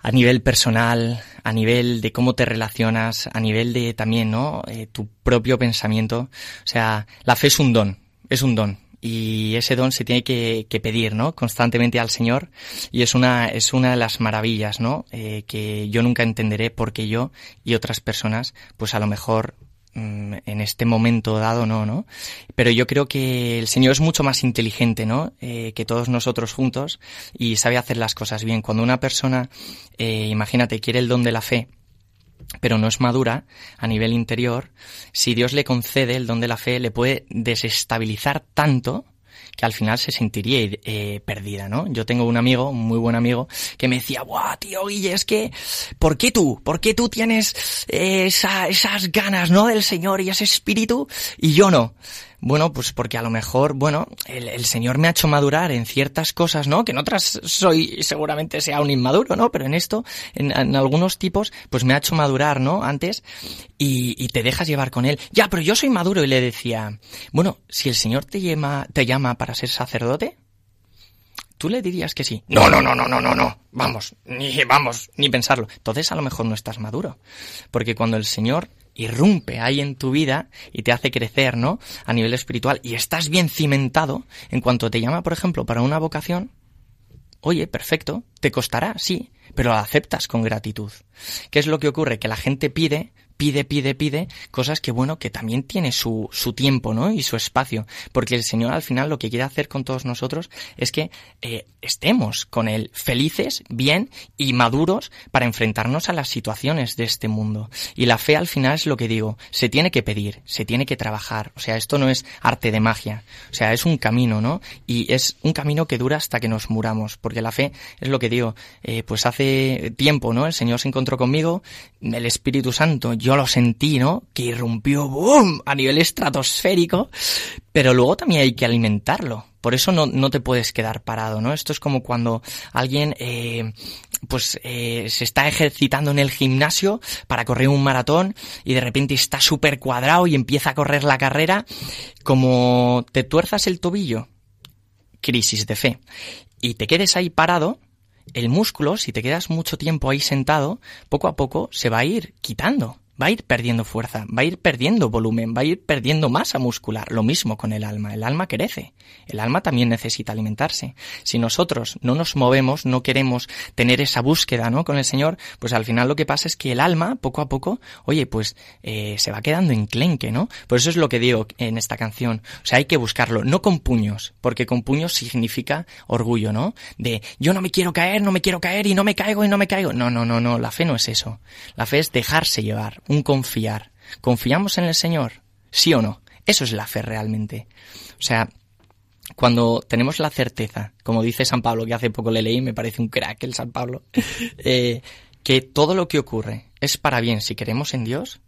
a nivel personal, a nivel de cómo te relacionas, a nivel de también, ¿no? Eh, tu propio pensamiento. O sea, la fe es un don, es un don. Y ese don se tiene que, pedir, ¿no? Constantemente al Señor. Y es una, es una de las maravillas, ¿no? Eh, que yo nunca entenderé porque yo y otras personas, pues a lo mejor en este momento dado no, ¿no? Pero yo creo que el Señor es mucho más inteligente, ¿no? Eh, que todos nosotros juntos y sabe hacer las cosas bien. Cuando una persona, eh, imagínate, quiere el don de la fe, pero no es madura a nivel interior, si Dios le concede el don de la fe, le puede desestabilizar tanto que al final se sentiría eh, perdida, ¿no? Yo tengo un amigo, un muy buen amigo, que me decía, ¡buah, tío Guille, es que, ¿por qué tú? ¿Por qué tú tienes esa, esas ganas, ¿no? Del Señor y ese espíritu y yo no? Bueno, pues porque a lo mejor, bueno, el, el, Señor me ha hecho madurar en ciertas cosas, ¿no? Que en otras soy, seguramente sea un inmaduro, ¿no? Pero en esto, en, algunos tipos, pues me ha hecho madurar, ¿no? Antes, y, y, te dejas llevar con él. Ya, pero yo soy maduro y le decía, bueno, si el Señor te llama, te llama para ser sacerdote, ¿Tú le dirías que sí? No, no, no, no, no, no, no. Vamos, ni vamos, ni pensarlo. Entonces a lo mejor no estás maduro. Porque cuando el Señor irrumpe ahí en tu vida y te hace crecer, ¿no? A nivel espiritual y estás bien cimentado, en cuanto te llama, por ejemplo, para una vocación, oye, perfecto, te costará, sí, pero lo aceptas con gratitud. ¿Qué es lo que ocurre? Que la gente pide, pide, pide, pide cosas que, bueno, que también tiene su, su tiempo, ¿no? Y su espacio. Porque el Señor al final lo que quiere hacer con todos nosotros es que eh, estemos con Él felices, bien y maduros para enfrentarnos a las situaciones de este mundo. Y la fe al final es lo que digo, se tiene que pedir, se tiene que trabajar. O sea, esto no es arte de magia. O sea, es un camino, ¿no? Y es un camino que dura hasta que nos muramos. Porque la fe es lo que digo, eh, pues hace tiempo, ¿no? El Señor se encontró conmigo, el Espíritu Santo, yo lo sentí, ¿no? Que irrumpió, ¡boom! a nivel estratosférico, pero luego también hay que alimentarlo. Por eso no, no te puedes quedar parado, ¿no? Esto es como cuando alguien, eh, pues, eh, se está ejercitando en el gimnasio para correr un maratón y de repente está súper cuadrado y empieza a correr la carrera, como te tuerzas el tobillo, crisis de fe, y te quedes ahí parado, el músculo, si te quedas mucho tiempo ahí sentado, poco a poco se va a ir quitando va a ir perdiendo fuerza, va a ir perdiendo volumen, va a ir perdiendo masa muscular. Lo mismo con el alma. El alma crece. El alma también necesita alimentarse. Si nosotros no nos movemos, no queremos tener esa búsqueda, ¿no? Con el Señor, pues al final lo que pasa es que el alma, poco a poco, oye, pues eh, se va quedando enclenque, ¿no? Por eso es lo que digo en esta canción. O sea, hay que buscarlo, no con puños, porque con puños significa orgullo, ¿no? De yo no me quiero caer, no me quiero caer y no me caigo y no me caigo. No, no, no, no. La fe no es eso. La fe es dejarse llevar un confiar. ¿Confiamos en el Señor? ¿Sí o no? Eso es la fe realmente. O sea, cuando tenemos la certeza, como dice San Pablo, que hace poco le leí, me parece un crack el San Pablo, eh, que todo lo que ocurre es para bien si queremos en Dios,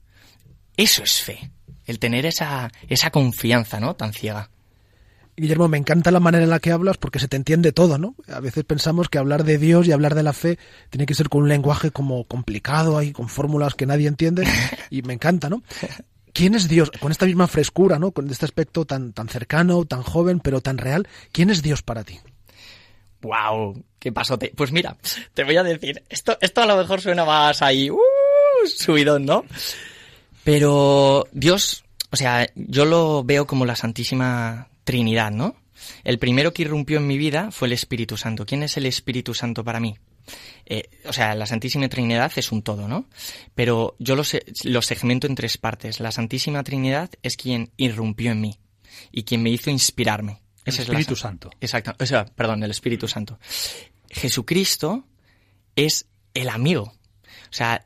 eso es fe. El tener esa, esa confianza, ¿no? Tan ciega. Guillermo, me encanta la manera en la que hablas porque se te entiende todo, ¿no? A veces pensamos que hablar de Dios y hablar de la fe tiene que ser con un lenguaje como complicado, ahí con fórmulas que nadie entiende y me encanta, ¿no? ¿Quién es Dios? Con esta misma frescura, ¿no? Con este aspecto tan, tan cercano, tan joven, pero tan real. ¿Quién es Dios para ti? ¡Wow! ¡Qué pasote! Pues mira, te voy a decir, esto, esto a lo mejor suena más ahí, ¡uh! subidón, ¿no? Pero Dios, o sea, yo lo veo como la Santísima Trinidad, ¿no? El primero que irrumpió en mi vida fue el Espíritu Santo. ¿Quién es el Espíritu Santo para mí? Eh, o sea, la Santísima Trinidad es un todo, ¿no? Pero yo lo, lo segmento en tres partes. La Santísima Trinidad es quien irrumpió en mí y quien me hizo inspirarme. El Esa Espíritu es la, Santo. Exacto. O sea, perdón, el Espíritu Santo. Jesucristo es el amigo. O sea,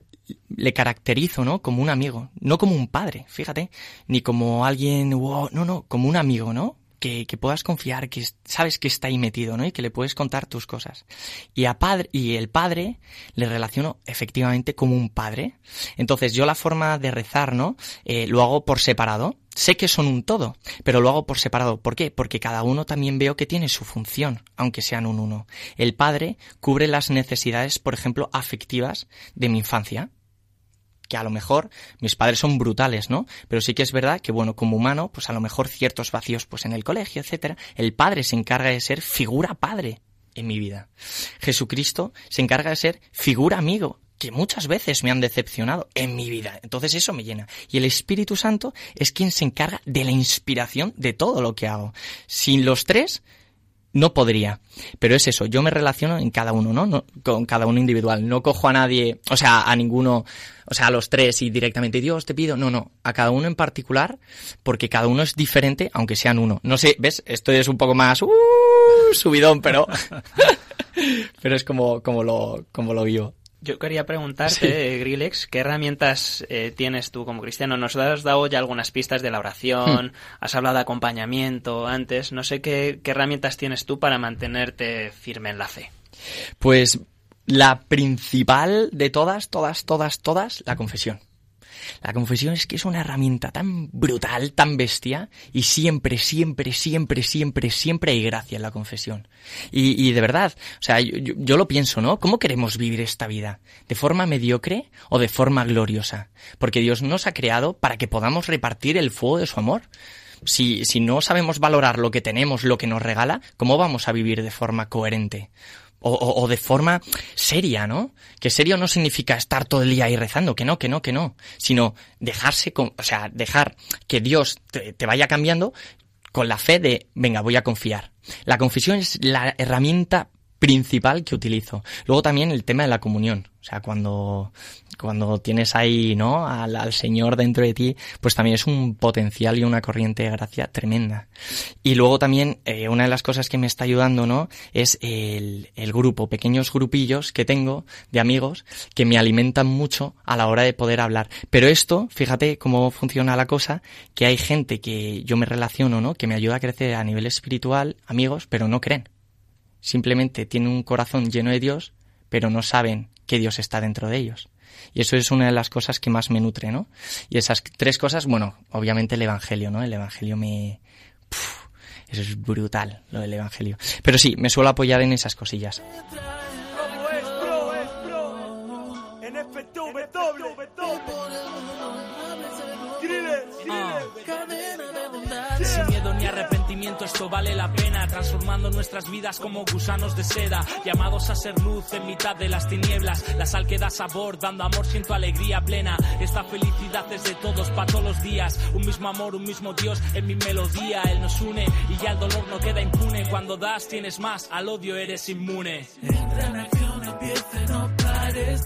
le caracterizo, ¿no? Como un amigo, no como un padre, fíjate, ni como alguien, wow, no, no, como un amigo, ¿no? Que, que, puedas confiar, que sabes que está ahí metido, ¿no? Y que le puedes contar tus cosas. Y a padre, y el padre le relaciono efectivamente como un padre. Entonces yo la forma de rezar, ¿no? Eh, lo hago por separado. Sé que son un todo, pero lo hago por separado. ¿Por qué? Porque cada uno también veo que tiene su función, aunque sean un uno. El padre cubre las necesidades, por ejemplo, afectivas de mi infancia que a lo mejor mis padres son brutales, ¿no? Pero sí que es verdad que, bueno, como humano, pues a lo mejor ciertos vacíos, pues en el colegio, etcétera, el padre se encarga de ser figura padre en mi vida. Jesucristo se encarga de ser figura amigo, que muchas veces me han decepcionado en mi vida. Entonces eso me llena. Y el Espíritu Santo es quien se encarga de la inspiración de todo lo que hago. Sin los tres, no podría. Pero es eso, yo me relaciono en cada uno, ¿no? ¿no? Con cada uno individual. No cojo a nadie, o sea, a ninguno, o sea, a los tres y directamente, Dios, te pido. No, no, a cada uno en particular, porque cada uno es diferente, aunque sean uno. No sé, ¿ves? Esto es un poco más, uh, subidón, pero, pero es como, como lo, como lo vivo. Yo quería preguntarte, sí. Grillex, ¿qué herramientas eh, tienes tú como cristiano? Nos has dado ya algunas pistas de la oración, hmm. has hablado de acompañamiento antes, no sé qué, qué herramientas tienes tú para mantenerte firme en la fe. Pues la principal de todas, todas, todas, todas, la confesión. La confesión es que es una herramienta tan brutal, tan bestia, y siempre, siempre, siempre, siempre, siempre hay gracia en la confesión. Y, y de verdad, o sea, yo, yo, yo, lo pienso, ¿no? ¿Cómo queremos vivir esta vida? ¿De forma mediocre o de forma gloriosa? Porque Dios nos ha creado para que podamos repartir el fuego de su amor. Si, si no sabemos valorar lo que tenemos, lo que nos regala, ¿cómo vamos a vivir de forma coherente? O, o, de forma seria, ¿no? Que serio no significa estar todo el día ahí rezando, que no, que no, que no, sino dejarse, con, o sea, dejar que Dios te, te vaya cambiando con la fe de, venga, voy a confiar. La confesión es la herramienta principal que utilizo. Luego también el tema de la comunión. O sea, cuando, cuando tienes ahí, ¿no? Al, al, Señor dentro de ti, pues también es un potencial y una corriente de gracia tremenda. Y luego también, eh, una de las cosas que me está ayudando, ¿no? Es el, el grupo, pequeños grupillos que tengo de amigos que me alimentan mucho a la hora de poder hablar. Pero esto, fíjate cómo funciona la cosa, que hay gente que yo me relaciono, ¿no? Que me ayuda a crecer a nivel espiritual, amigos, pero no creen simplemente tienen un corazón lleno de Dios, pero no saben que Dios está dentro de ellos. Y eso es una de las cosas que más me nutre, ¿no? Y esas tres cosas, bueno, obviamente el Evangelio, ¿no? El Evangelio me... Puf, eso es brutal, lo del Evangelio. Pero sí, me suelo apoyar en esas cosillas. Sin miedo ni arrepentimiento esto vale la pena Transformando nuestras vidas como gusanos de seda Llamados a ser luz en mitad de las tinieblas La sal que da sabor, dando amor siento alegría plena Esta felicidad es de todos, para todos los días Un mismo amor, un mismo Dios en mi melodía Él nos une y ya el dolor no queda impune Cuando das tienes más, al odio eres inmune. Entra en acción, empieza, no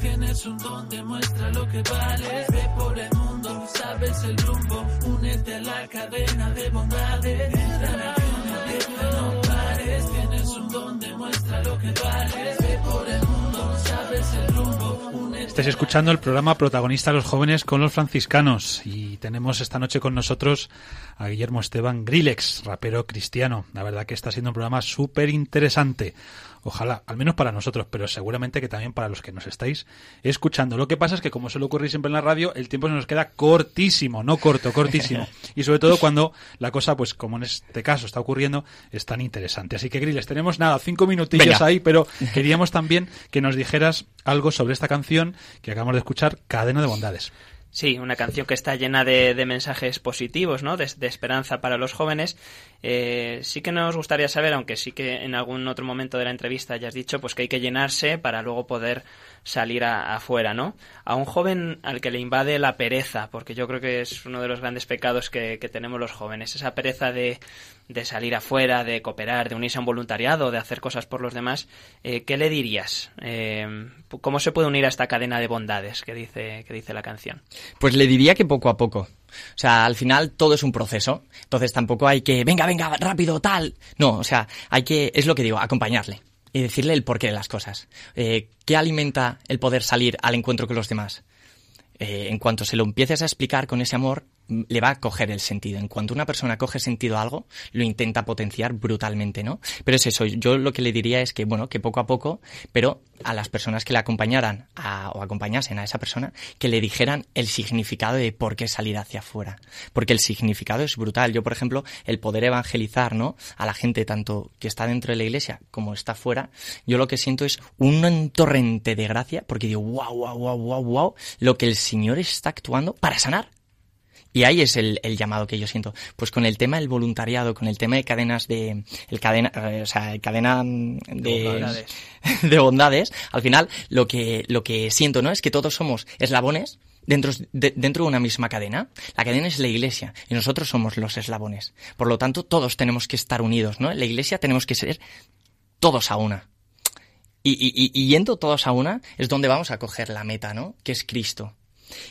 Tienes un don, demuestra lo que vales Ve por el mundo, sabes el rumbo. Únete a la cadena de bondades. Vales Estáis escuchando el programa Protagonista los jóvenes con los franciscanos. Y tenemos esta noche con nosotros a Guillermo Esteban Grillex, rapero cristiano. La verdad que está siendo un programa súper interesante. Ojalá, al menos para nosotros, pero seguramente que también para los que nos estáis escuchando. Lo que pasa es que como suele ocurrir siempre en la radio, el tiempo se nos queda cortísimo, no corto, cortísimo. Y sobre todo cuando la cosa, pues como en este caso está ocurriendo, es tan interesante. Así que Grilles, tenemos nada, cinco minutillos Venga. ahí, pero queríamos también que nos dijeras algo sobre esta canción que acabamos de escuchar, Cadena de Bondades. Sí, una canción que está llena de, de mensajes positivos, ¿no? De, esperanza para los jóvenes. Eh, sí que nos gustaría saber, aunque sí que en algún otro momento de la entrevista ya has dicho, pues que hay que llenarse para luego poder salir a- afuera, ¿no? A un joven al que le invade la pereza, porque yo creo que es uno de los grandes pecados que, tenemos los jóvenes, esa pereza de, de salir afuera, de cooperar, de unirse a un voluntariado, de hacer cosas por los demás, eh, ¿qué le dirías? Eh, ¿Cómo se puede unir a esta cadena de bondades que dice, que dice la canción? Pues le diría que poco a poco. O sea, al final todo es un proceso. Entonces tampoco hay que, venga, venga, rápido, tal. No, o sea, hay que, es lo que digo, acompañarle y decirle el porqué de las cosas. Eh, ¿Qué alimenta el poder salir al encuentro con los demás? Eh, en cuanto se lo empieces a explicar con ese amor, le va a coger el sentido. En cuanto una persona coge sentido a algo, lo intenta potenciar brutalmente, ¿no? Pero es eso, yo lo que le diría es que, bueno, que poco a poco, pero a las personas que le acompañaran a- o acompañasen a esa persona, que le dijeran el significado de por qué salir hacia afuera. Porque el significado es brutal. Yo, por ejemplo, el poder evangelizar, ¿no? A la gente tanto que está dentro de la iglesia como está fuera, yo lo que siento es un torrente de gracia, porque digo, wow, wow, wow, wow, wow, lo que el Señor está actuando para sanar. Y ahí es el, el llamado que yo siento. Pues con el tema del voluntariado, con el tema de cadenas de, el cadena, eh, o sea, cadena mm, de, bondades. de bondades, al final lo que, lo que siento, ¿no? Es que todos somos eslabones dentro de, dentro de una misma cadena. La cadena es la iglesia y nosotros somos los eslabones. Por lo tanto, todos tenemos que estar unidos, ¿no? En la iglesia tenemos que ser todos a una. Y, y- y yendo todos a una es donde vamos a coger la meta, ¿no? Que es Cristo.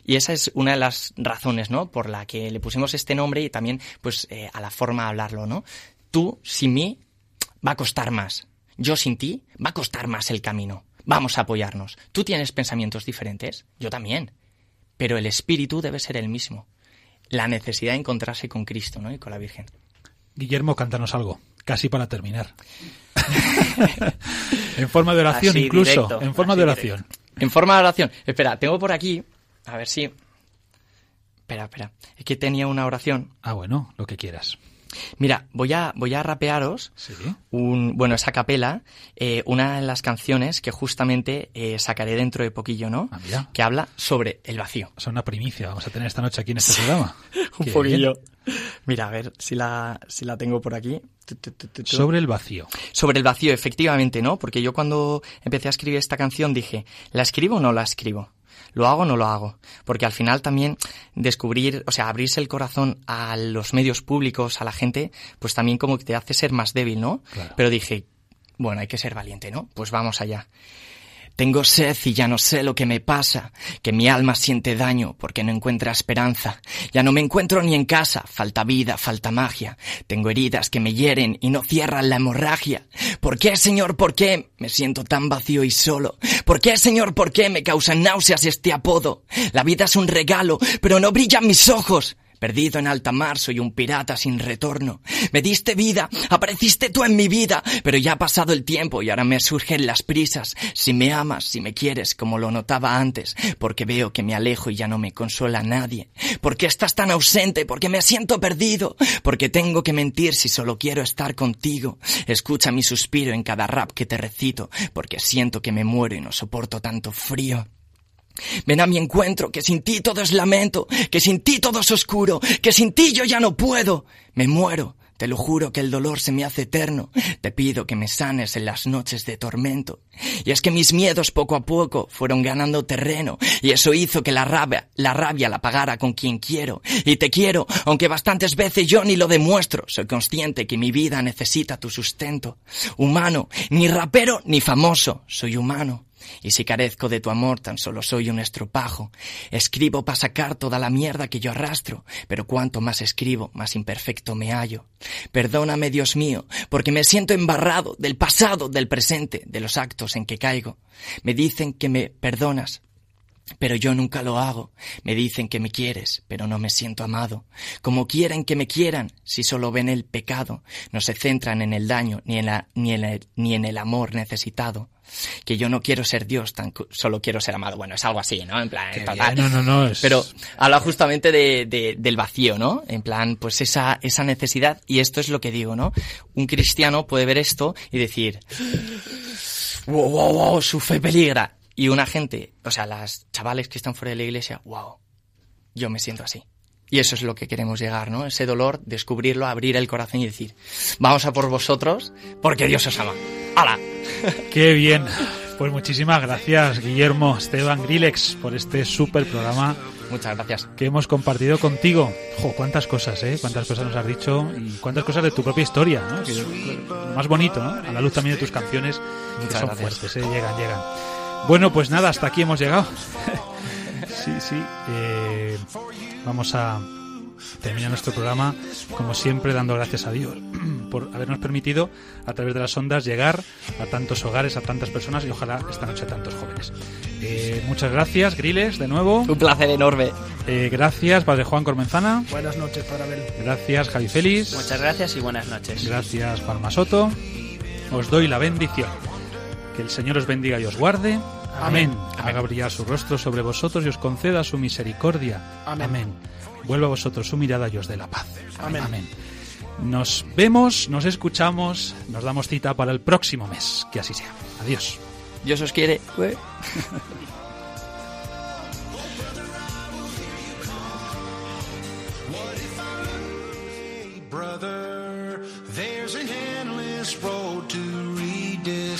Y esa es una de las razones, ¿no? Por la que le pusimos este nombre y también, pues, eh, a la forma de hablarlo, ¿no? Tú, sin mí, va a costar más. Yo sin ti, va a costar más el camino. Vamos a apoyarnos. Tú tienes pensamientos diferentes, yo también. Pero el espíritu debe ser el mismo. La necesidad de encontrarse con Cristo, ¿no? Y con la Virgen. Guillermo, cántanos algo, casi para terminar. en forma de oración, Así, incluso. directo, en forma de oración. directo. En forma de oración. Espera, tengo por aquí. A ver si. Espera, espera. Es que tenía una oración. Ah, bueno, lo que quieras. Mira, voy a, voy a rapearos un, bueno, esa capela, eh, una de las canciones que justamente eh, sacaré dentro de poquillo, ¿no? mira. Que habla sobre el vacío. Es una primicia, vamos a tener esta noche aquí en este programa. Un Qué poquillo. bien. Mira, a ver si la, si la tengo por aquí. Tu, tu, tu, tu, tu. Sobre el vacío. Sobre el vacío, efectivamente, ¿no? Porque yo cuando empecé a escribir esta canción dije, ¿la escribo o no la escribo? ¿Lo hago o no lo hago? Porque al final también descubrir, o sea, abrirse el corazón a los medios públicos, a la gente, pues también como que te hace ser más débil, ¿no? Pero dije, bueno, hay que ser valiente, ¿no? Pues vamos allá. Tengo sed y ya no sé lo que me pasa, que mi alma siente daño porque no encuentra esperanza. Ya no me encuentro ni en casa, falta vida, falta magia. Tengo heridas que me hieren y no cierran la hemorragia. ¿Por qué, Señor, por qué me siento tan vacío y solo? ¿Por qué, Señor, por qué me causan náuseas este apodo? La vida es un regalo, pero no brillan mis ojos. Perdido en alta mar, soy un pirata sin retorno. Me diste vida, apareciste tú en mi vida, pero ya ha pasado el tiempo y ahora me surgen las prisas. Si me amas, si me quieres, como lo notaba antes, porque veo que me alejo y ya no me consuela nadie. ¿Por qué estás tan ausente? Porque me siento perdido. Porque tengo que mentir si solo quiero estar contigo. Escucha mi suspiro en cada rap que te recito, porque siento que me muero y no soporto tanto frío. Ven a mi encuentro, que sin ti todo es lamento, que sin ti todo es oscuro, que sin ti yo ya no puedo. Me muero, te lo juro que el dolor se me hace eterno. Te pido que me sanes en las noches de tormento. Y es que mis miedos poco a poco fueron ganando terreno, y eso hizo que la rabia, la rabia la pagara con quien quiero. Y te quiero, aunque bastantes veces yo ni lo demuestro. Soy consciente que mi vida necesita tu sustento. Humano, ni rapero ni famoso, soy humano. Y si carezco de tu amor, tan solo soy un estropajo. Escribo para sacar toda la mierda que yo arrastro, pero cuanto más escribo, más imperfecto me hallo. Perdóname, Dios mío, porque me siento embarrado del pasado, del presente, de los actos en que caigo. Me dicen que me perdonas, pero yo nunca lo hago. Me dicen que me quieres, pero no me siento amado. Como quieren que me quieran, si solo ven el pecado, no se centran en el daño ni en, la, ni en, el, ni en el amor necesitado. Que yo no quiero ser Dios, tan, solo quiero ser amado. Bueno, es algo así, ¿no? En plan, Qué total. no, no, no, es- Pero habla justamente de, de- del vacío, ¿no? En plan, pues esa, esa necesidad, y esto es lo que digo, ¿no? Un cristiano puede ver esto y decir, wow, wow, wow, su fe peligra. Y una gente, o sea, las chavales que están fuera de la iglesia, wow, yo me siento así. Y eso es lo que queremos llegar, ¿no? Ese dolor, descubrirlo, abrir el corazón y decir, vamos a por vosotros porque Dios os ama. ¡Hala! Qué bien. Pues muchísimas gracias, Guillermo Esteban Grillex, por este súper programa. Muchas gracias. Que hemos compartido contigo. Jo, cuántas cosas, ¿eh? Cuántas cosas nos has dicho y cuántas cosas de tu propia historia, ¿no? Que es lo más bonito, ¿no? A la luz también de tus canciones, que Muchas son gracias. fuertes, ¿eh? Llegan, llegan. Bueno, pues nada, hasta aquí hemos llegado. sí, sí. eh, vamos a terminar nuestro programa, como siempre, dando gracias a Dios por habernos permitido, a través de las ondas, llegar a tantos hogares, a tantas personas y ojalá esta noche a tantos jóvenes. Eh, muchas gracias, Griles, de nuevo. Un placer enorme. Eh, gracias, Padre Juan Cormenzana. Buenas noches, Padre Abel. Gracias, Javi Félix. Muchas gracias y buenas noches. Gracias, Palma Soto. Os doy la bendición. Que el Señor os bendiga y os guarde. Amén. Haga brillar su rostro sobre vosotros y os conceda su misericordia. Amén. Vuelva a vosotros su mirada y os dé la paz. Amén. Nos vemos, nos escuchamos, nos damos cita para el próximo mes. Que así sea. Adiós. Dios os quiere. brother. There's an endless road